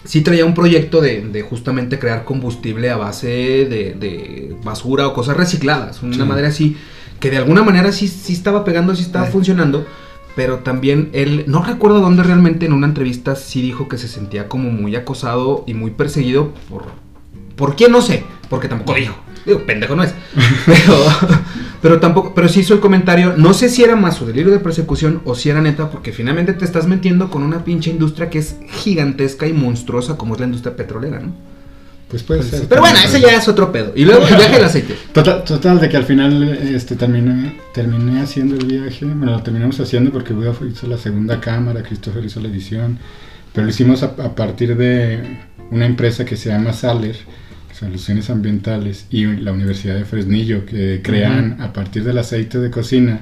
sí traía un proyecto de, de justamente crear combustible a base de, de basura o cosas recicladas. Una Sí. madre así, que de alguna manera sí, sí estaba pegando, sí estaba Eh. funcionando. Pero también él, no recuerdo dónde realmente en una entrevista sí dijo que se sentía como muy acosado y muy perseguido por... ¿Por quién? No sé, porque tampoco dijo. Digo, pendejo no es. [laughs] Pero, pero tampoco, pero sí hizo el comentario, no sé si era más su delirio de persecución o si era neta, porque finalmente te estás metiendo con una pinche industria que es gigantesca y monstruosa como es la industria petrolera, ¿no? Pues puede ser. Pero bueno, ese ya es otro pedo. Y luego el viaje del aceite. [laughs] Total, total, de que al final este, terminé, terminé haciendo el viaje. Bueno, lo terminamos haciendo porque Buda hizo la segunda cámara, Christopher hizo la edición. Pero lo hicimos a, a partir de una empresa que se llama Saler, Soluciones Ambientales, y la Universidad de Fresnillo, que crean a partir del aceite de cocina,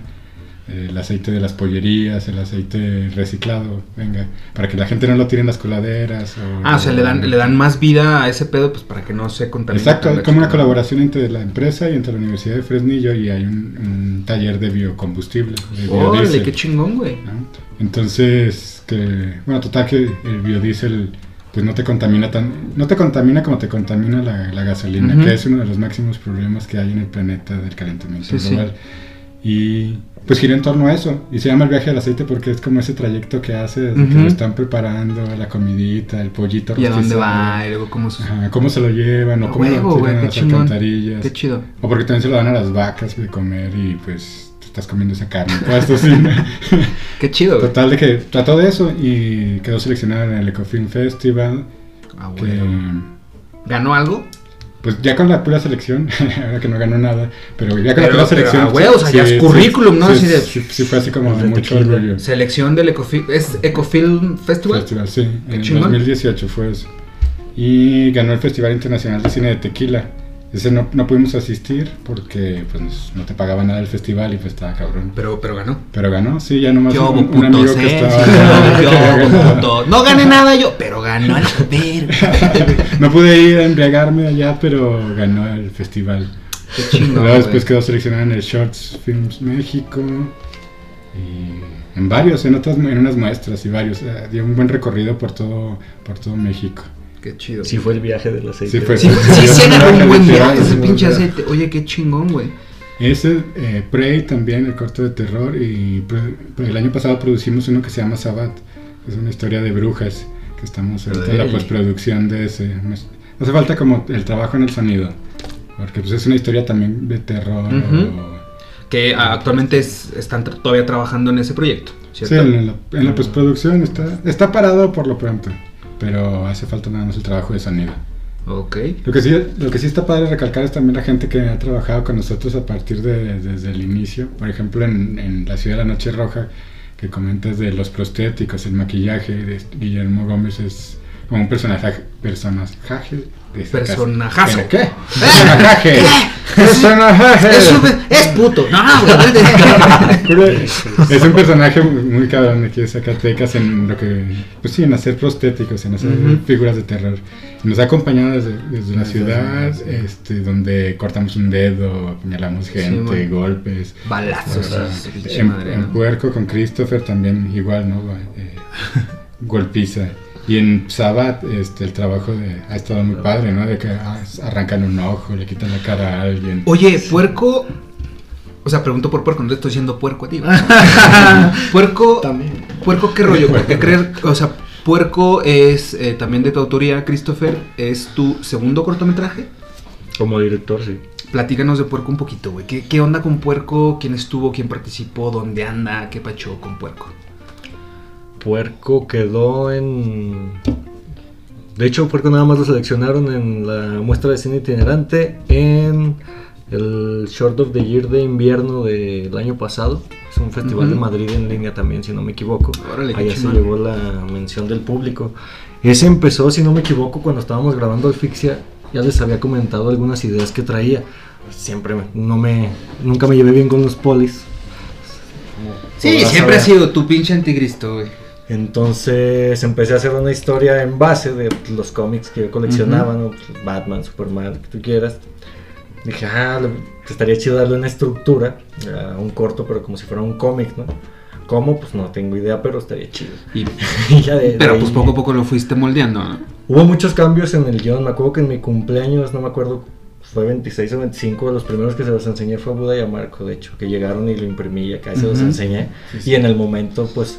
el aceite de las pollerías, el aceite reciclado, venga, para que la gente no lo tire en las coladeras. O, Ah, o sea, le dan, le dan más vida a ese pedo pues para que no se contamine. Exacto, hay como una la colaboración entre la empresa y entre la Universidad de Fresnillo y hay un, un taller de biocombustible. De. Órale, qué chingón, güey. ¿no? Entonces, que, bueno, total que el biodiesel pues no te contamina tan, no te contamina como te contamina la, la gasolina, que es uno de los máximos problemas que hay en el planeta del calentamiento Sí, sí. Y pues gira en torno a eso. Y se llama el viaje del aceite porque es como ese trayecto que hace desde que lo están preparando, la comidita, el pollito ¿Y a dónde va? Y luego cómo sus- Ajá, cómo se lo llevan o cómo huevo, lo tiran a las chingón. alcantarillas. Qué chido. O porque también se lo dan a las vacas de comer y pues te estás comiendo esa carne. Todo esto sí. [laughs] Qué chido. Total de que trató de eso y quedó seleccionada en el Ecofilm Festival. Ah, Que, güey. ¿Ganó algo? Pues ya con la pura selección, ahora [laughs] que no ganó nada, pero ya con Pero- la pura pero, selección. ah, o sea, ya es currículum, ¿no? Sí, fue así como de mucho orgullo. Selección del Ecofilm. ¿Es Ecofilm Festival? Festival, sí, en chingón. 2018 fue eso. Y ganó el Festival Internacional de Cine de Tequila. Ese no, no pudimos asistir porque pues, no te pagaba nada el festival y pues estaba cabrón. Pero, pero ganó. Pero ganó, sí, ya nomás ¿Qué un, amigo que eh? estaba... Sí, [laughs] que ¿qué había hubo, ganado. putos? No gané nada yo, pero ganó el verga. [laughs] No pude ir a embriagarme allá, pero ganó el festival. Qué chingón, Luego después quedó seleccionado en el Shorts Films México y en varios, en otras, en unas muestras y varios. eh, dio un buen recorrido por todo, por todo México. Qué chido. Sí fue el viaje del aceite. Sí fue. Sí, sí, sí agarró un buen viaje ese Sí, pinche sí. aceite. Oye, qué chingón, güey. Ese, eh, Prey también, el corto de terror. Y el año pasado producimos uno que se llama Sabbat. Es una historia de brujas. Que estamos en la postproducción de ese. hace falta como el trabajo en el sonido. Porque pues es una historia también de terror. O- Que ah, actualmente es- están tra- todavía trabajando en ese proyecto, Sí, ¿cierto? en la, en la postproducción está, está parado por lo pronto. Pero hace falta nada más el trabajo de sonido. Ok. Lo que, sí, lo que sí está padre recalcar es también la gente que ha trabajado con nosotros a partir de desde el inicio. Por ejemplo, en, en La Ciudad de la Noche Roja, que comentas de los prostéticos, el maquillaje de Guillermo Gómez es como un personaje, personaje de. Personajazo. ¿Pero ¿Qué? Personaje. Personaje. Es, un- es puto. No, güey. Es un personaje muy cabrón aquí de Zacatecas en lo que, pues sí, en hacer prostéticos, en hacer Ujú. figuras de terror. Nos ha acompañado desde, desde la ciudad, este, donde cortamos un dedo, apuñalamos gente, golpes. Balazos. Ahora, en, madre, en ¿no? Puerco con Christopher también igual, ¿no? Eh, golpiza. Y en Sabat, este, el trabajo de, ha estado muy padre, ¿no? De que ah, arrancan un ojo, le quitan la cara a alguien. Oye, puerco. O sea, pregunto por puerco, no te estoy diciendo puerco a ti. güey. [laughs] puerco. También. Puerco, ¿qué rollo? Porque Puerco. creer, o sea, Puerco es eh, también de tu autoría, Christopher. ¿Es tu segundo cortometraje? Como director, sí. Platícanos de Puerco un poquito, güey. ¿Qué, qué onda con Puerco? ¿Quién estuvo? ¿Quién participó? ¿Dónde anda? ¿Qué pacho con Puerco? Puerco quedó en. De hecho, Puerco nada más lo seleccionaron en la muestra de cine itinerante en el Short of the Year de invierno del año pasado. Es un festival de Madrid en línea también, si no me equivoco. Órale, Allá se llevó la mención del público. Ese empezó, si no me equivoco, cuando estábamos grabando Asfixia. Ya les había comentado algunas ideas que traía. Siempre me- no me, nunca me llevé bien con los polis. Sí, siempre ha saber. sido tu pinche anticristo, güey. Entonces empecé a hacer una historia en base de los cómics que yo coleccionaba, ¿no? Pues, Batman, Superman, lo que tú quieras. Dije, ah, estaría chido darle una estructura a un corto, pero como si fuera un cómic, ¿no? ¿Cómo? Pues no tengo idea, pero estaría chido. Y- [laughs] Y ya de- de pero ahí pues poco a poco lo fuiste moldeando, ¿no? Hubo muchos cambios en el guion. Me acuerdo que en mi cumpleaños, no me acuerdo, fue 26 o 25, de los primeros que se los enseñé fue a Buda y a Marco, de hecho, que llegaron y lo imprimí y acá se los enseñé. Y en el momento, pues,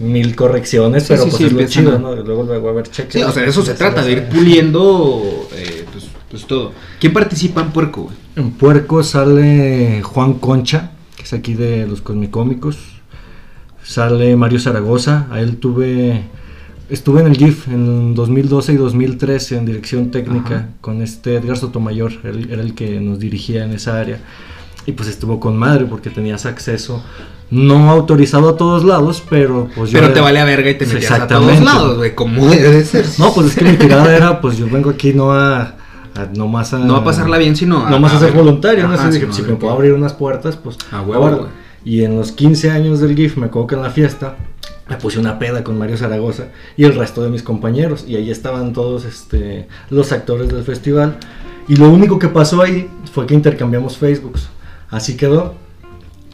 mil correcciones, Sí, pero sí, pues sí, es lo chido, a- ¿no? Luego, luego, a ver, cheque. Sí, o sea, eso se trata, de ir puliendo eh, pues, pues todo. ¿Quién participa en Puerco, güey? En Puerco sale Juan Concha, que es aquí de los Cosmicómicos. Sale Mario Zaragoza, a él tuve... Estuve en el GIF en 2012 y 2013 en dirección técnica Ajá. con este Edgar Sotomayor, él era el que nos dirigía en esa área. Y pues estuvo con madre porque tenías acceso no autorizado a todos lados, pero pues yo... Pero te vale a verga y te metías a todos lados, güey, como debe de ser. No, pues es que mi tirada era, pues yo vengo aquí no a... a no más a... No a pasarla bien, sino a... No más a ser voluntario, ¿no? Ajá, no, si me puedo abrir unas puertas, pues... A huevo, ahora. Y en los 15 años del GIF me acuerdo que en la fiesta me puse una peda con Mario Zaragoza y el resto de mis compañeros. Y ahí estaban todos este, los actores del festival. Y lo único que pasó ahí fue que intercambiamos Facebooks. Así quedó.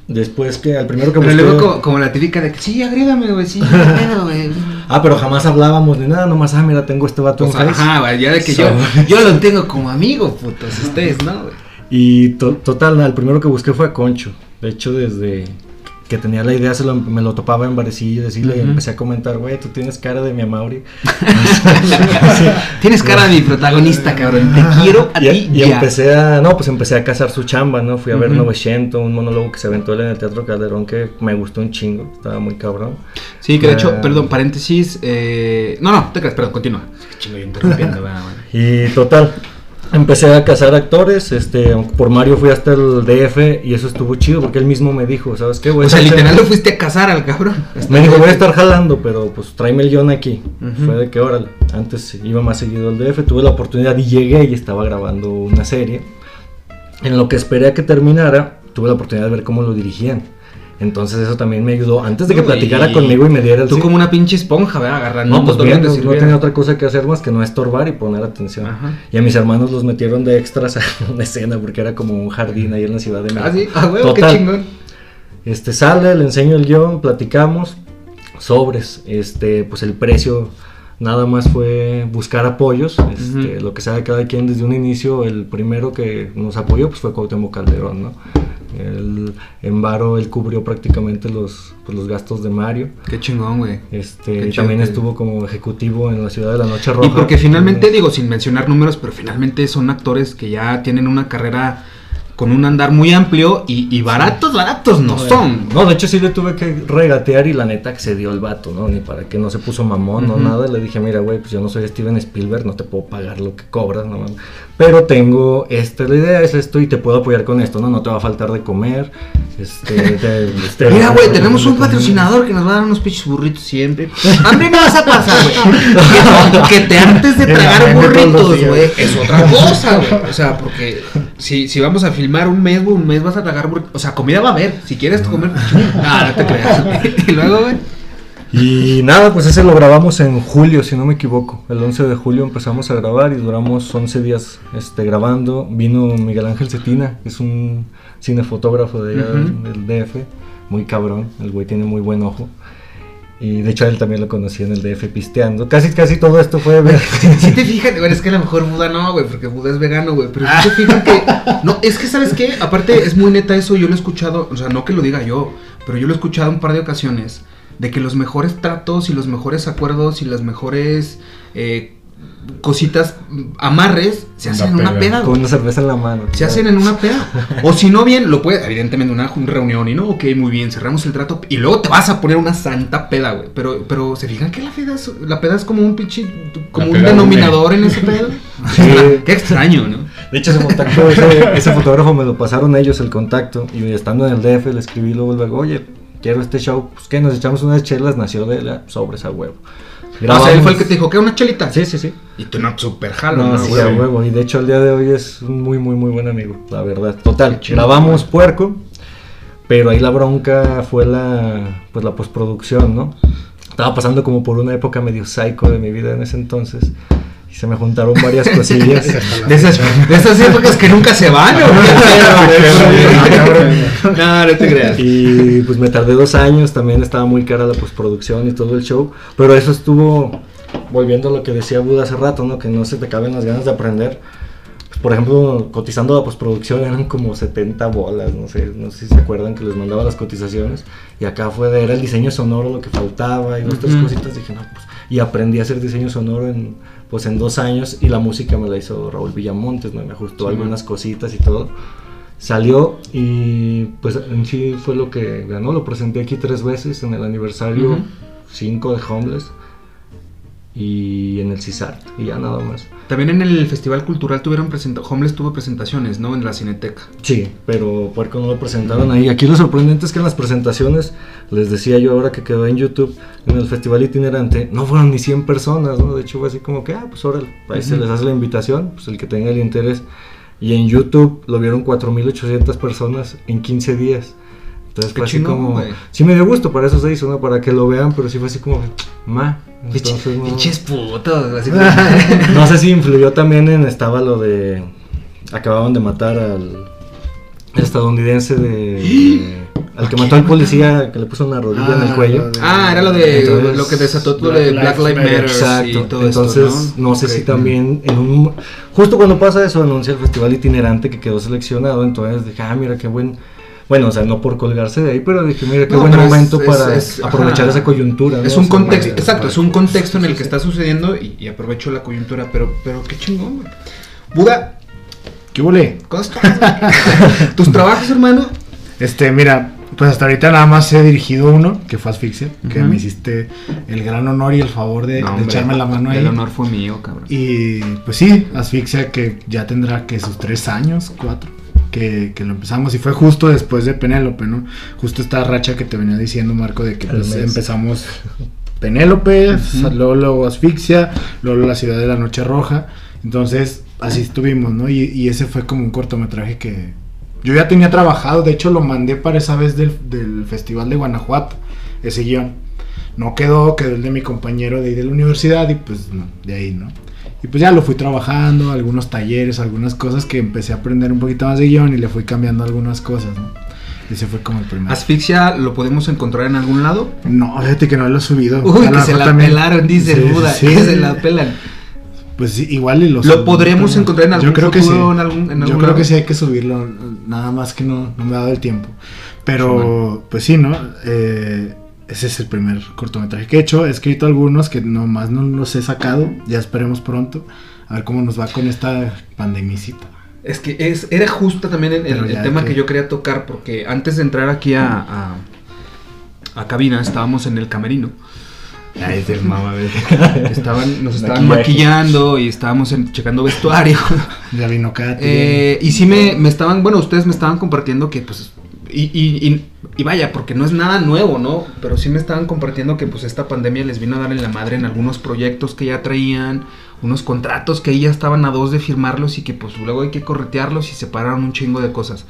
Después que al primero que Pero busqué- luego como, como la típica de que sí, agrégame, güey, sí, pero, güey. [laughs] Ah, pero jamás hablábamos ni nada, nomás, ah, mira, tengo este vato Pues, en ajá, güey, ya de que So- yo, [laughs] yo lo tengo como amigo, putos, ustedes, ¿no, güey? Y to- total, el primero que busqué fue a Concho. De hecho, desde que tenía la idea, se lo- me lo topaba en barecillo y decirle, y empecé a comentar, güey, tú tienes cara de mi Amauri. [laughs] Tienes cara de mi protagonista, cabrón, te quiero a y, ti y ya. empecé a, no, pues empecé a cazar su chamba, ¿no? Fui a ver Ujú. 900, un monólogo que se aventó él en el Teatro Calderón que me gustó un chingo, estaba muy cabrón. Sí, que de hecho, perdón, paréntesis, eh... No, no, te creas, perdón, continúa. Chingo, yo interrumpiendo. [laughs] Y total, empecé a cazar actores, este, por Mario fui hasta el DF y eso estuvo chido porque él mismo me dijo, ¿sabes qué? Voy a O sea, literal lo fuiste a casar al cabrón. [laughs] Me dijo, voy a estar jalando, pero pues tráeme el guion aquí. Fue de que, órale, antes iba más seguido al DF, tuve la oportunidad y llegué y estaba grabando una serie. En lo que esperé a que terminara, tuve la oportunidad de ver cómo lo dirigían. Entonces eso también me ayudó, antes de que No, platicara y- conmigo y me diera el Tú sí. como una pinche esponja, ¿verdad? Agarrando No, pues todo bien, no, no tenía otra cosa que hacer más que no estorbar y poner atención. Ajá. Y a mis hermanos los metieron de extras a [laughs] una escena porque era como un jardín ahí en la ciudad de México. Ah, sí, ah, huevo, qué Total. chingón. Este sale, le enseño el guion, platicamos, sobres, este, pues el precio nada más fue buscar apoyos, este, Ujú. lo que sabe cada quien desde un inicio, el primero que nos apoyó pues fue Cuauhtémoc Calderón, ¿no? Él, en Varo, él cubrió prácticamente los, pues, los gastos de Mario. Qué chingón, güey. Este, Qué también estuvo como ejecutivo en la Ciudad de la Noche Roja. Y porque finalmente, Eh, digo, sin mencionar números, pero finalmente son actores que ya tienen una carrera con un andar muy amplio y, y baratos, baratos no son. No, de hecho sí le tuve que regatear y la neta accedió el vato, ¿no? Ni para que no se puso mamón, no Ujú. nada. Le dije, mira, güey, pues yo no soy Steven Spielberg, no te puedo pagar lo que cobras, no. Pero tengo, esta, la idea es esto y te puedo apoyar con esto, ¿no? No te va a faltar de comer. Este, [laughs] te- este, Mira, güey, tenemos un patrocinador que nos va a dar unos pinches burritos siempre. Hambre no vas a pasar, güey. Que, que te antes de [laughs] tragar burritos, güey, es otra cosa, güey. O sea, porque si, si vamos a filmar un mes, güey, un mes vas a tragar burritos. O sea, comida va a haber. Si quieres comer, ah, no te creas. [laughs] [laughs] Y luego, güey. Y nada, pues ese lo grabamos en julio, si no me equivoco. El 11 de julio empezamos a grabar y duramos 11 días este, grabando. Vino Miguel Ángel Cetina, que es un cinefotógrafo de allá del DF, muy cabrón. El güey tiene muy buen ojo. Y de hecho él también lo conocí en el DF pisteando. Casi, casi todo esto fue... [laughs] Si te fijas, bueno, es que a lo mejor Buda no, güey, porque Buda es vegano, güey. Pero si te fijas que. No, es que, ¿sabes qué? Aparte, es muy neta eso. Yo lo he escuchado, o sea, no que lo diga yo, pero yo lo he escuchado un par de ocasiones. De que los mejores tratos y los mejores acuerdos y las mejores eh, cositas, amarres, se En hacen en una peda. con una cerveza en la mano. Se hacen en una peda. O si no bien, lo puede, evidentemente, una reunión y no, ok, muy bien, cerramos el trato. Y luego te vas a poner una santa peda, güey. Pero, pero se fijan que la peda es, la peda es como un pinche, como un denominador en ese pedo. [laughs] Sí. Qué extraño, ¿no? De hecho, ese contacto, [laughs] ese, ese fotógrafo me lo pasaron ellos el contacto. Y estando en el DF le escribí luego, luego, oye, quiero este show. Pues que nos echamos unas chelas, nació de la sobres a huevo. O sea, él fue el que te dijo, ¿qué? ¿Una chelita? Sí, sí, sí. Y tú no, super jalo, No, ¿no? sí, a huevo. Y de hecho, al día de hoy es un muy, muy, muy buen amigo, la verdad. Total, chido, grabamos güey. puerco, pero ahí la bronca fue la, pues, la postproducción, ¿no? Estaba pasando como por una época medio psycho de mi vida en ese entonces. Se me juntaron varias cosillas. De esas, de esas épocas que nunca se van, ¿o? No, no te creas. Y pues me tardé dos años, también estaba muy cara la postproducción y todo el show, pero eso estuvo, volviendo a lo que decía Buda hace rato, ¿no? Que no se te caben las ganas de aprender. Pues, por ejemplo, cotizando la postproducción eran como 70 bolas, no sé, no sé si se acuerdan que les mandaba las cotizaciones. Y acá fue de, era el diseño sonoro lo que faltaba y dos, tres cositas. Dije, no, pues, y aprendí a hacer diseño sonoro en, pues en dos años y la música me la hizo Raúl Villamontes, ¿no? Me ajustó Sí, algunas cositas y todo. Salió y pues en sí fue lo que ganó. Lo presenté aquí tres veces en el aniversario Ujú. 5 de Homeless y en el CISART y ya nada más. También en el Festival Cultural tuvieron presentaciones, Homeless tuvo presentaciones, ¿no? En la Cineteca. Sí, pero Puerco no lo presentaron ahí. Aquí lo sorprendente es que en las presentaciones, les decía yo ahora que quedó en YouTube, en el festival itinerante, no fueron ni 100 personas, ¿no? De hecho fue así como que, ah, pues órale, ahí se les hace la invitación, pues el que tenga el interés. Y en YouTube lo vieron 4.800 personas en 15 días. Entonces Qué fue así chingón, como... güey. Sí me dio gusto, para eso se hizo, ¿no? Para que lo vean, pero sí fue así como, ma. Entonces, Pinches putos, así como- [laughs] no sé si [laughs] influyó también en estaba lo de acababan de matar al estadounidense de [gasps] al que mató al policía que le puso una rodilla en el cuello. Ah, era lo de Entonces, lo que desató todo de Black Lives Lives Matter. Exacto. y todo Entonces, esto, ¿no? sé si también en un justo cuando pasa eso anuncia el festival itinerante que quedó seleccionado, entonces dije, "Ah, mira qué buen bueno, o sea, no por colgarse de ahí, pero dije, mira qué No, buen momento es- para es- aprovechar ajá. esa coyuntura. ¿no? Es O un sea, contexto, exacto, es un contexto en el que está sucediendo y, y aprovecho la coyuntura, pero, pero qué chingón, güey. Buda, ¿Qué huele? ¿cómo estás? güey? [laughs] ¿Tus trabajos, hermano? Este, mira, pues hasta ahorita nada más he dirigido uno, que fue Asfixia, que me hiciste el gran honor y el favor de, No, de hombre, echarme la mano ahí. El honor fue mío, cabrón. Y pues sí, Asfixia que ya tendrá que sus tres años, cuatro, que, que lo empezamos. Y fue justo después de Penélope, ¿no? Justo esta racha que te venía diciendo, Marco, de que pues, empezamos [laughs] Penélope, luego, luego Asfixia, luego la ciudad de la Noche Roja. Entonces, así estuvimos, ¿no? Y, y ese fue como un cortometraje que yo ya tenía trabajado. De hecho, lo mandé para esa vez del, del Festival de Guanajuato, ese guion. No quedó, quedó el de mi compañero de ahí de la universidad y pues no, de ahí, ¿no? Y pues ya lo fui trabajando, algunos talleres, algunas cosas que empecé a aprender un poquito más de guion y le fui cambiando algunas cosas, ¿no? Ese fue como el primer. ¿Asfixia lo podemos encontrar en algún lado? No, fíjate que no lo he subido. Uy, lo que se la también- pelaron, dice Sí, Buda, sí. que se la pelan. pues sí, igual y los Lo podremos encontrar en algún yo creo que sí. en algún- en yo algún creo lado. que sí hay que subirlo, nada más que no, no me ha dado el tiempo. Pero, pues sí, ¿no? Eh, ese es el primer cortometraje que he hecho. He escrito algunos que nomás no los he sacado. Ya esperemos pronto. A ver cómo nos va con esta pandemicita. Es que es, era justo también el, tema que- que yo quería tocar, porque antes de entrar aquí a, a, a cabina estábamos en el camerino. Ay, es mama. [laughs] Estaban, nos estaban Maquillaje. maquillando y estábamos en- checando vestuario. [laughs] Ya vino Katy. Eh, y sí me, me estaban, bueno, ustedes me estaban compartiendo que pues... Y, y, vaya, porque no es nada nuevo, ¿no? Pero sí me estaban compartiendo que pues esta pandemia les vino a dar en la madre en algunos proyectos que ya traían, unos contratos que ya estaban a dos de firmarlos y que pues luego hay que corretearlos y separaron un chingo de cosas.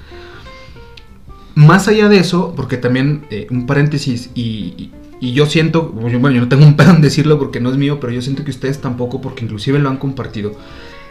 Más allá de eso, porque también, eh, un paréntesis, y- y yo siento, bueno, yo no tengo un pedo en decirlo porque no es mío, pero yo siento que ustedes tampoco, porque inclusive lo han compartido.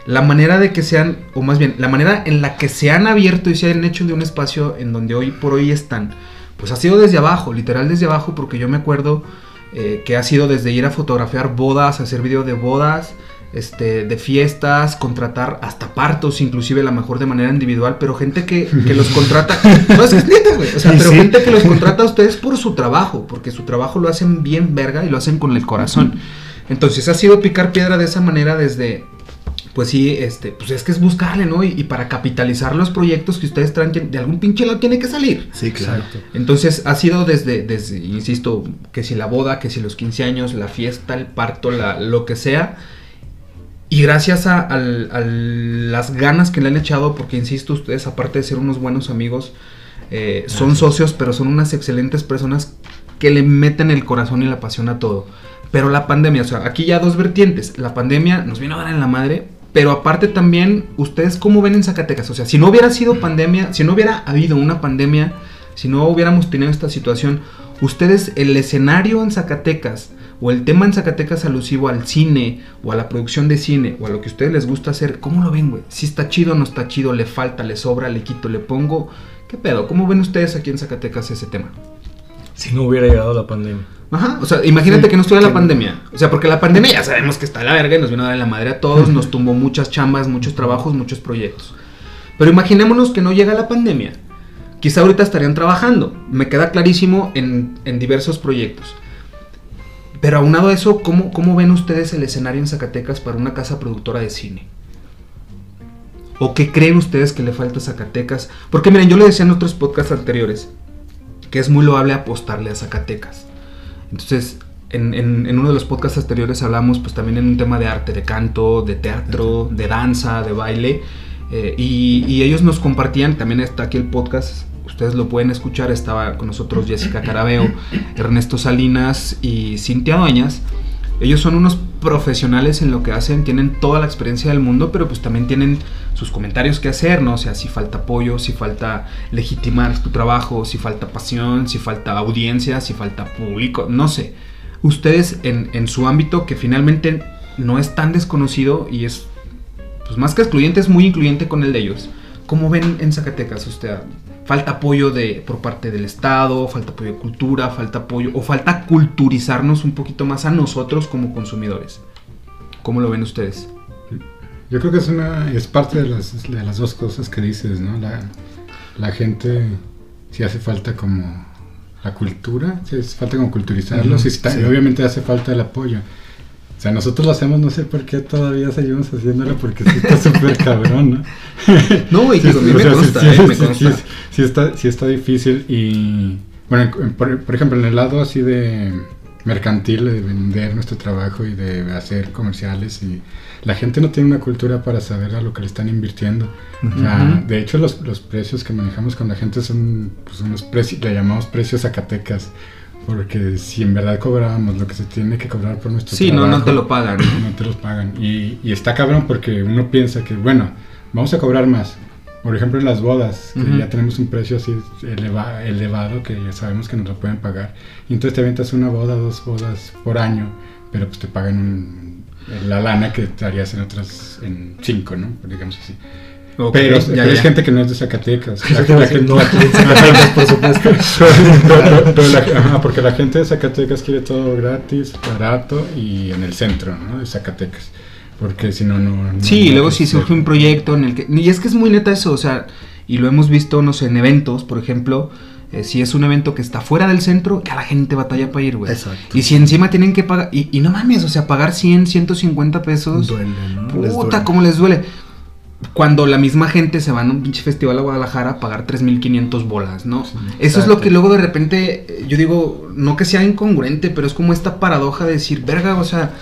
La manera de que sean, o más bien, la manera en la que se han abierto y se han hecho de un espacio en donde hoy por hoy están, pues ha sido desde abajo, literal desde abajo, porque yo me acuerdo eh, que ha sido desde ir a fotografiar bodas, hacer video de bodas, este, de fiestas, contratar hasta partos, inclusive a lo mejor de manera individual, pero gente que, que los [laughs] contrata, no es que es neta, güey, o sea, pero sí. gente que los contrata a ustedes por su trabajo, porque su trabajo lo hacen bien verga y lo hacen con el corazón. Entonces ha sido picar piedra de esa manera desde, pues sí, este, pues es que es buscarle, ¿no? Y, y para capitalizar los proyectos que ustedes traen, de algún pinche lado tiene que salir. Sí, claro. Entonces ha sido desde, desde, insisto, que si la boda, que si los 15 años, la fiesta, el parto, la, lo que sea. Y gracias a las ganas que le han echado, porque insisto, ustedes aparte de ser unos buenos amigos, eh, son socios, pero son unas excelentes personas que le meten el corazón y la pasión a todo. Pero la pandemia, o sea, aquí ya dos vertientes. La pandemia nos vino a dar en la madre, pero aparte también, ¿ustedes cómo ven en Zacatecas? O sea, si no hubiera sido pandemia, si no hubiera habido una pandemia, si no hubiéramos tenido esta situación, ustedes, el escenario en Zacatecas, o el tema en Zacatecas alusivo al cine, o a la producción de cine, o a lo que a ustedes les gusta hacer, ¿cómo lo ven, güey? Si está chido, no está chido, le falta, le sobra, le quito, le pongo. ¿Qué pedo? ¿Cómo ven ustedes aquí en Zacatecas ese tema? Si no hubiera llegado la pandemia. Ajá, o sea, imagínate Sí, que no estuviera la pandemia. O sea, porque la pandemia ya sabemos que está a la verga y nos vino a dar la madre a todos, nos tumbó muchas chambas, muchos trabajos, muchos proyectos. Pero imaginémonos que no llega la pandemia. Quizá ahorita estarían trabajando, me queda clarísimo en, en diversos proyectos. Pero aunado a eso, ¿cómo, ¿cómo ven ustedes el escenario en Zacatecas para una casa productora de cine? ¿O qué creen ustedes que le falta a Zacatecas? Porque miren, yo le decía en otros podcasts anteriores que es muy loable apostarle a Zacatecas. Entonces, en, en- en uno de los podcasts anteriores hablamos pues también en un tema de arte, de canto, de teatro, de danza, de baile. eh, y, y ellos nos compartían, también está aquí el podcast, ustedes lo pueden escuchar, estaba con nosotros Jessica Carabeo, [coughs] Ernesto Salinas y Cintia Dueñas. Ellos son unos profesionales en lo que hacen, tienen toda la experiencia del mundo, pero pues también tienen sus comentarios que hacer, ¿no? O sea, si falta apoyo, si falta legitimar tu trabajo, si falta pasión, si falta audiencia, si falta público, no sé. Ustedes en, en su ámbito que finalmente no es tan desconocido y es, pues más que excluyente, es muy incluyente con el de ellos. ¿Cómo ven en Zacatecas usted? Falta apoyo de, por parte del Estado, falta apoyo de cultura, falta apoyo, o falta culturizarnos un poquito más a nosotros como consumidores. ¿Cómo lo ven ustedes? Yo creo que es una es parte de las, de las dos cosas que dices, ¿no? La, la gente si hace falta como la cultura, si hace falta como culturizarlos y, está- sí. y obviamente hace falta el apoyo. O sea, nosotros lo hacemos, no sé por qué todavía seguimos haciéndolo, porque sí está súper [laughs] cabrón, ¿no? No, y Sí, digo, a mí me sea, sí, consta, sí, eh, me sí, consta. sí, sí está, sí está difícil y bueno, en- por, por ejemplo, en el lado así de mercantil, de vender nuestro trabajo y de hacer comerciales y la gente no tiene una cultura para saber a lo que le están invirtiendo. O sea, de hecho, los, los precios que manejamos con la gente son pues, unos precios, le llamamos precios Zacatecas, porque si en verdad cobrábamos lo que se tiene que cobrar por nuestro Sí, no, trabajo, no te lo pagan. [clears throat] no te los pagan. Y, y está cabrón porque uno piensa que, bueno, vamos a cobrar más. Por ejemplo, en las bodas, que ya tenemos un precio así eleva- elevado que ya sabemos que nos lo pueden pagar. Y entonces te aventas una boda, dos bodas por año, pero pues te pagan un- la lana que te harías en otras, en cinco, ¿no? Digamos así. Pero ya, pero ya. es gente que no es de Zacatecas. [laughs] La- la gente- no aquí en Zacatecas, [laughs] por supuesto. [laughs] pero- pero- pero la- ajá, porque la gente de Zacatecas quiere todo gratis, barato y en el centro ¿no? de Zacatecas. Porque si no, no. Sí, y no luego si surge un proyecto en el que... Y es que es muy neta eso, o sea, y lo hemos visto, no sé, en eventos, por ejemplo, eh, si es un evento que está fuera del centro, ya la gente batalla para ir, güey. Exacto. Y si encima tienen que pagar, y, y no mames, o sea, pagar 100, 150 pesos, Duele, ¿no? Les puta, duele. cómo les duele. Cuando la misma gente se va a un pinche festival a Guadalajara a pagar 3.500 bolas, ¿no? Eso es lo que luego de repente, eh, yo digo, no que sea incongruente, pero es como esta paradoja de decir, verga, o sea,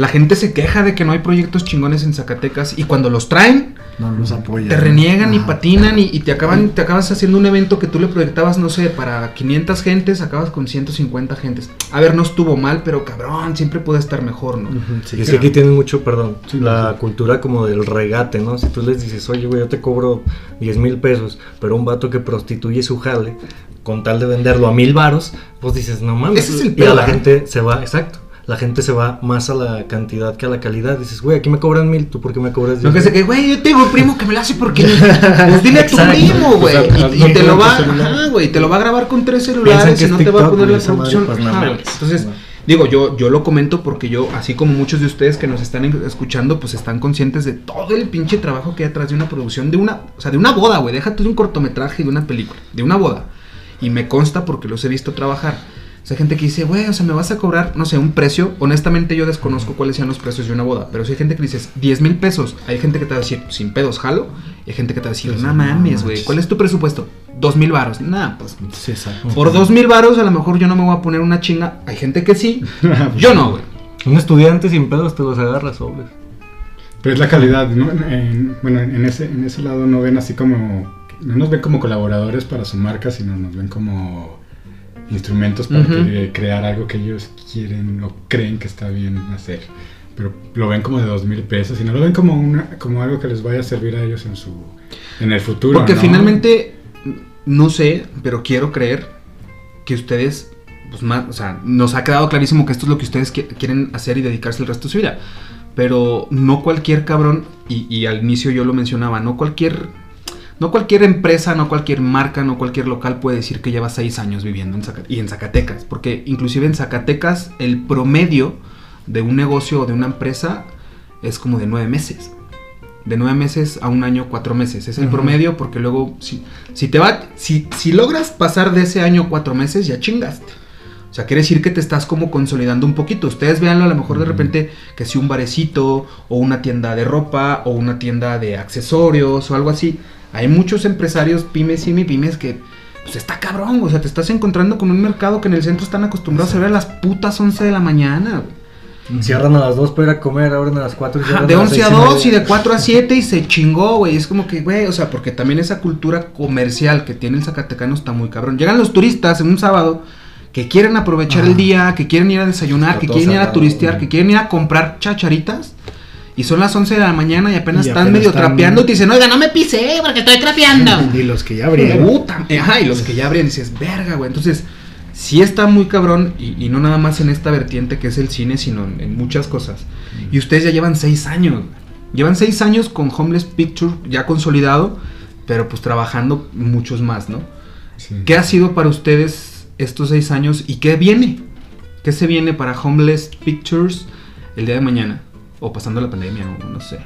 la gente se queja de que no hay proyectos chingones en Zacatecas y cuando los traen, No los apoyan. te reniegan y patinan y, y te acaban te acabas haciendo un evento que tú le proyectabas, no sé, para 500 gentes, acabas con 150 gentes. A ver, no estuvo mal, pero cabrón, siempre puede estar mejor, ¿no? Sí, y es que aquí tienen mucho, perdón, Sí, la sí. cultura como del regate, ¿no? Si tú les dices, oye, güey, yo te cobro 10 mil pesos, pero un vato que prostituye su jale, con tal de venderlo a mil varos, pues dices, no mames. Ese es el y pedo, a la ¿verdad? gente se va, exacto. La gente se va más a la cantidad que a la calidad. Dices, güey, aquí me cobran mil, ¿tú por qué me cobras No 10 que sé que, güey, yo tengo un primo que me lo hace porque. Pues dile a tu primo, güey. O sea, y, te lo va. Ajá, güey. Te lo va a grabar con tres celulares que y no te va a poner la producción. pues, no. Entonces, No. digo, yo, yo lo comento porque yo, así como muchos de ustedes que nos están escuchando, pues están conscientes de todo el pinche trabajo que hay atrás de una producción, de una, o sea, de una boda, güey. Déjate de un cortometraje y de una película, de una boda. Y me consta porque los he visto trabajar. Sea, hay gente que dice, güey, o sea, me vas a cobrar, no sé, un precio. Honestamente, yo desconozco cuáles sean los precios de una boda. Pero si hay gente que dices 10 mil pesos, hay gente que te va a decir, sin pedos, jalo. Y hay gente que te va a decir, no mames, güey. ¿cuál es tu presupuesto? Dos mil varos. Nah, pues Sí, exacto. por dos mil varos a lo mejor yo no me voy a poner una chinga. Hay gente que sí, [laughs] yo no, güey. Un estudiante sin pedos te los agarras, sobres. Pero es la calidad, ¿no? En- bueno, en ese, en ese lado no ven así como. No nos ven como colaboradores para su marca, sino nos ven como instrumentos para cre- crear algo que ellos quieren o creen que está bien hacer. Pero lo ven como de dos mil pesos y no lo ven como una, como algo que les vaya a servir a ellos en su en el futuro. Porque ¿no? finalmente, no sé, pero quiero creer que ustedes, pues más, o sea, nos ha quedado clarísimo que esto es lo que ustedes qui- quieren hacer y dedicarse el resto de su vida. Pero no cualquier cabrón, y, y al inicio yo lo mencionaba, no cualquier, no cualquier empresa, no cualquier marca, no cualquier local puede decir que lleva seis años viviendo en Zaca- y en Zacatecas. Porque inclusive en Zacatecas el promedio de un negocio o de una empresa es como de nueve meses. De nueve meses a un año, cuatro meses. Es el promedio porque luego, si, si te va, si, si logras pasar de ese año cuatro meses, ya chingaste. O sea, quiere decir que te estás como consolidando un poquito. Ustedes véanlo a lo mejor de repente que si un barecito o una tienda de ropa o una tienda de accesorios o algo así. Hay muchos empresarios, pymes y pymes que pues está cabrón, o sea, te estás encontrando con un mercado que en el centro están acostumbrados a ver a las putas 11 de la mañana. güey. Cierran a las 2 para ir a comer, abren a las 4 y Ajá, de las 11 a seis y 2 y media. de 4 a 7 y se chingó, güey. Es como que, güey, o sea, porque también esa cultura comercial que tiene el Zacatecano está muy cabrón. Llegan los turistas en un sábado que quieren aprovechar el Ajá. día, que quieren ir a desayunar, que quieren ir a turistear, güey. que quieren ir a comprar chacharitas. Y son las 11 de la mañana y apenas Y están apenas medio están- trapeando y te dicen, oiga, no me pisé porque estoy trapeando. [laughs] Y los que ya abrieron. Puta, ajá, y los que ya abren dices, verga, güey. Entonces, sí está muy cabrón, y, y no nada más en esta vertiente que es el cine, sino en, en muchas cosas. Y ustedes ya llevan seis años. güey. Llevan seis años con Homeless Picture ya consolidado, pero pues trabajando muchos más, ¿no? Sí. ¿Qué ha sido para ustedes estos seis años y qué viene? ¿Qué se viene para Homeless Pictures el día de mañana? O pasando la pandemia, o no sé.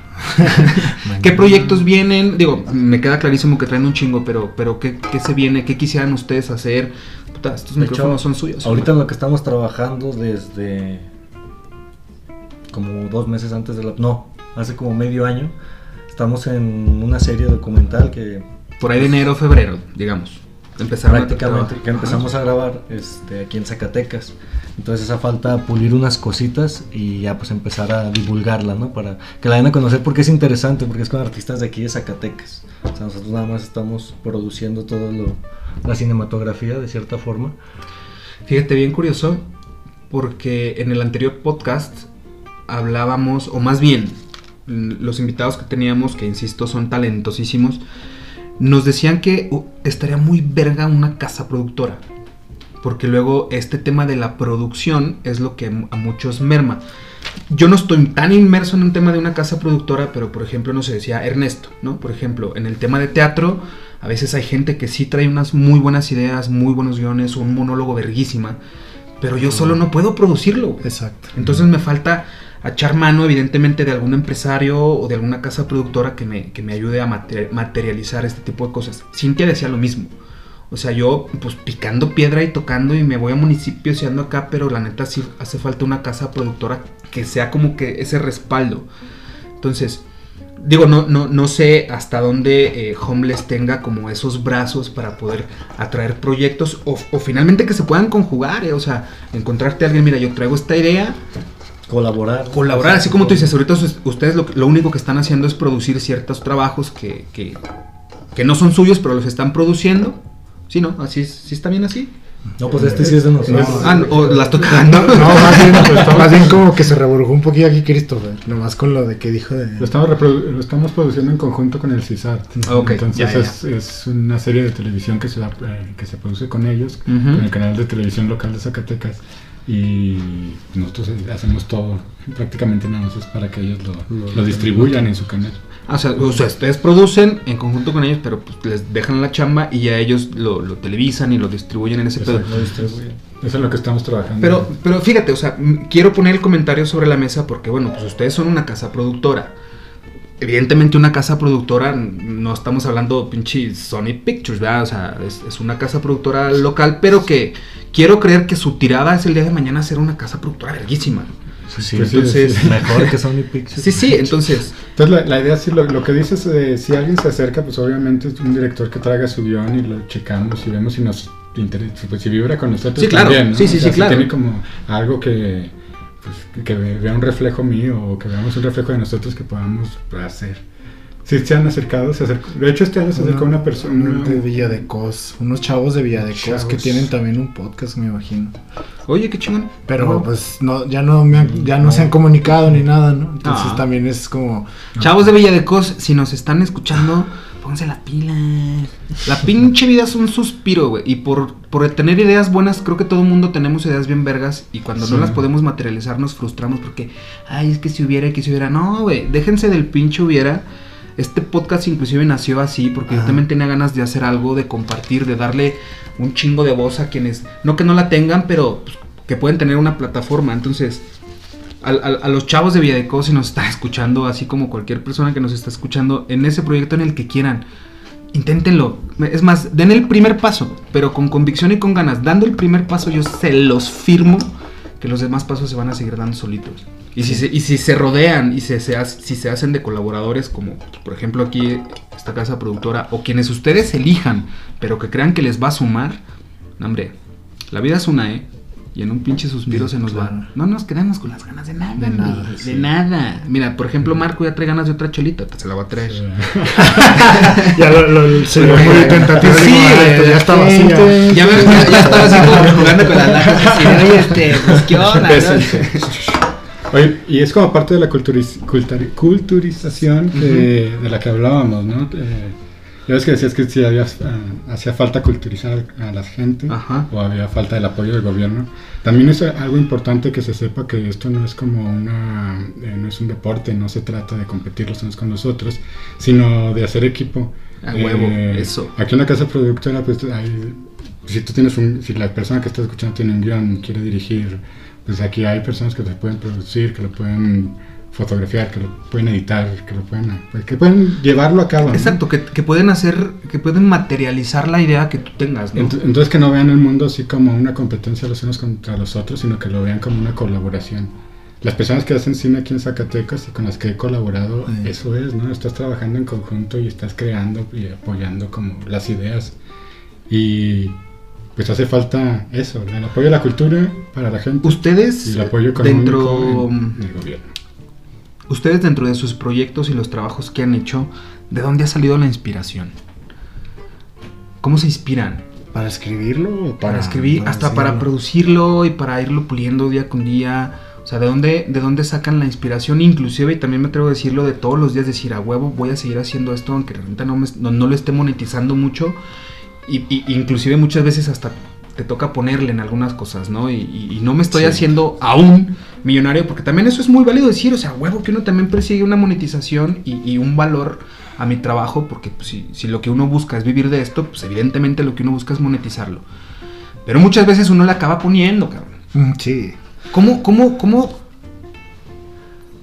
[laughs] ¿Qué proyectos vienen? Digo, me queda clarísimo que traen un chingo, pero, pero ¿qué, qué se viene? ¿Qué quisieran ustedes hacer? Puta, estos De micrófonos hecho, son suyos. Ahorita en lo que estamos trabajando desde como dos meses antes de la... No, hace como medio año. Estamos en una serie documental que Por ahí de enero, febrero, digamos. Empezaron a prácticamente trabajar. que empezamos a grabar este, aquí en Zacatecas. Entonces esa falta pulir unas cositas y ya pues empezar a divulgarla, ¿no? Para que la den a conocer porque es interesante, porque es con artistas de aquí de Zacatecas. O sea, nosotros nada más estamos produciendo todo lo, la cinematografía de cierta forma. Fíjate, bien curioso, porque en el anterior podcast hablábamos, o más bien, los invitados que teníamos, que insisto son talentosísimos, nos decían que uh, estaría muy verga una casa productora. Porque luego este tema de la producción es lo que a muchos merma. Yo no estoy tan inmerso en un tema de una casa productora, pero por ejemplo, no se decía Ernesto, ¿no? Por ejemplo, en el tema de teatro, a veces hay gente que sí trae unas muy buenas ideas, muy buenos guiones, un monólogo verguísima, pero yo solo no puedo producirlo. güey. Exacto. Entonces me falta echar mano, evidentemente, de algún empresario o de alguna casa productora que me, que me ayude a mate- materializar este tipo de cosas. Cintia decía lo mismo. O sea, yo pues picando piedra y tocando y me voy a municipios y ando acá, pero la neta sí hace falta una casa productora que sea como que ese respaldo. Entonces, digo, no, no, no sé hasta dónde eh, Homeless tenga como esos brazos para poder atraer proyectos o, o finalmente que se puedan conjugar, eh, o sea, encontrarte a alguien, mira, yo traigo esta idea, Colaborar. colaborar, así como tú dices, ahorita us- ustedes lo, lo único que están haciendo es producir ciertos trabajos que, que, que no son suyos, pero los están produciendo. Sí, ¿no? Así es, sí está bien así. No, pues este sí es de nosotros. Ah, no, o la estoy cagando. [laughs] No, más bien, pues, más bien como que se reburjó un poquito aquí Christopher, nomás con lo de que dijo de... Lo estamos, reprodu- lo estamos produciendo en conjunto con el CISART. Ah, ok, Entonces ya, ya. Es, es una serie de televisión que se, eh, que se produce con ellos, Ujú. con el canal de televisión local de Zacatecas. Y nosotros hacemos todo, prácticamente nada más es para que ellos lo, lo distribuyan en su canal. Ah, O sea, o sea, ustedes producen en conjunto con ellos, pero pues les dejan la chamba y ya ellos lo, lo televisan y lo distribuyen en ese pedo. Exacto. Eso es lo que estamos trabajando. Pero, pero fíjate, o sea, quiero poner el comentario sobre la mesa porque, bueno, pues ustedes son una casa productora. Evidentemente una casa productora, no estamos hablando pinche Sony Pictures, ¿verdad? O sea, es, es una casa productora local, pero que quiero creer que su tirada es el día de mañana ser una casa productora verguísima. Sí, sí, Pues sí, entonces- sí. mejor que Sony Pictures. Sí, sí, entonces, Entonces la, la idea sí, lo, lo que dices, eh, si alguien se acerca, pues obviamente es un director que traiga su guion y lo checamos y vemos si nos interesa, pues si vibra con nosotros Sí, claro. también, ¿no? Sí, sí, O sea, sí, si claro. tiene como algo que, pues, que vea un reflejo mío o que veamos un reflejo de nosotros que podamos hacer. Si se han acercado, se acercó. De hecho, este año se acercó una persona. de Villa de Cos, unos chavos de Villa de Cos que tienen también un podcast, me imagino. oye, qué chingón. Pero No. pues no, ya no me han- ya no se han comunicado ni nada, ¿no? Entonces Ah. también es como Chavos de Villa de Cos, si nos están escuchando, pónganse la pila. La pinche vida es un suspiro, güey. Y por, por tener ideas buenas, creo que todo el mundo tenemos ideas bien vergas. Y cuando no Sí. las podemos materializar, nos frustramos porque, ay, es que si hubiera, que si hubiera. No, güey, déjense del pinche hubiera. Este podcast inclusive nació así porque yo también tenía ganas de hacer algo, de compartir, de darle un chingo de voz a quienes, no que no la tengan, pero pues, que pueden tener una plataforma. Entonces, a, los chavos de Villadeco, si nos están [laughs] escuchando, así como cualquier persona que nos está escuchando, en ese proyecto en el que quieran, inténtenlo. Es más, den el primer paso, pero con convicción y con ganas. Dando el primer paso, yo se los firmo que los demás pasos se van a seguir dando solitos. Y si se, y si se rodean y se, se hace- si se hacen de colaboradores, como por ejemplo aquí esta casa productora, o quienes ustedes elijan, pero que crean que les va a sumar, hombre, la vida es una, ¿eh? Y en un pinche suspiro Sí, se nos claro. va. No nos quedamos con las ganas de nada, De nada, de sí. nada. Mira, por ejemplo, Marco ya trae ganas de otra chelita, se la va a traer. [laughs] ya lo, lo- se muy tentativo. Sí, digo, ya está vacía. Ya, me- ya, ya estaba así como jugando con las latas así, oye, este, pues qué onda, ¿no? [laughs] Oye, y es como parte de la culturiz- culturización que- de la que hablábamos, ¿no? Eh, ya ves que decías que sí había, ah, hacía falta culturizar a la gente Ajá. o había falta del apoyo del gobierno. También es algo importante que se sepa que esto no es como una, eh, no es un deporte, no se trata de competir los unos con los otros, sino de hacer equipo. A huevo, eso. Aquí en la casa productora, pues hay, si tú tienes un, si la persona que está escuchando tiene un guion, quiere dirigir, pues aquí hay personas que lo pueden producir, que lo pueden fotografiar, que lo pueden editar, que lo pueden, pues, que pueden llevarlo a cabo. ¿no? Exacto, que, que pueden hacer, que pueden materializar la idea que tú tengas, ¿no? Ent- Entonces que no vean el mundo así como una competencia los unos contra los otros, sino que lo vean como una colaboración. Las personas que hacen cine aquí en Zacatecas y con las que he colaborado, Sí. eso es, ¿no? Estás trabajando en conjunto y estás creando y apoyando como las ideas. Y pues hace falta eso, el apoyo a la cultura para la gente y Ustedes el apoyo económico dentro, en- en el gobierno. ustedes dentro de sus proyectos y los trabajos que han hecho, ¿de dónde ha salido la inspiración? ¿Cómo se inspiran? ¿Para escribirlo o Para, para, escribir, hasta para producirlo y para irlo puliendo día con día. O sea, ¿de dónde, ¿de dónde sacan la inspiración? Inclusive, y también me atrevo a decirlo, de todos los días decir, a huevo, voy a seguir haciendo esto, aunque realmente no, me- no, no lo esté monetizando mucho. Y, y- inclusive muchas veces hasta te toca ponerle en algunas cosas, ¿no? Y, y- y no me estoy Sí. haciendo aún millonario, porque también eso es muy válido decir, o sea, huevo, que uno también persigue una monetización y, un valor a mi trabajo, porque pues, si, si lo que uno busca es vivir de esto, pues evidentemente lo que uno busca es monetizarlo. Pero muchas veces uno le acaba poniendo, cabrón. Mm, Sí. ¿Cómo, cómo, cómo,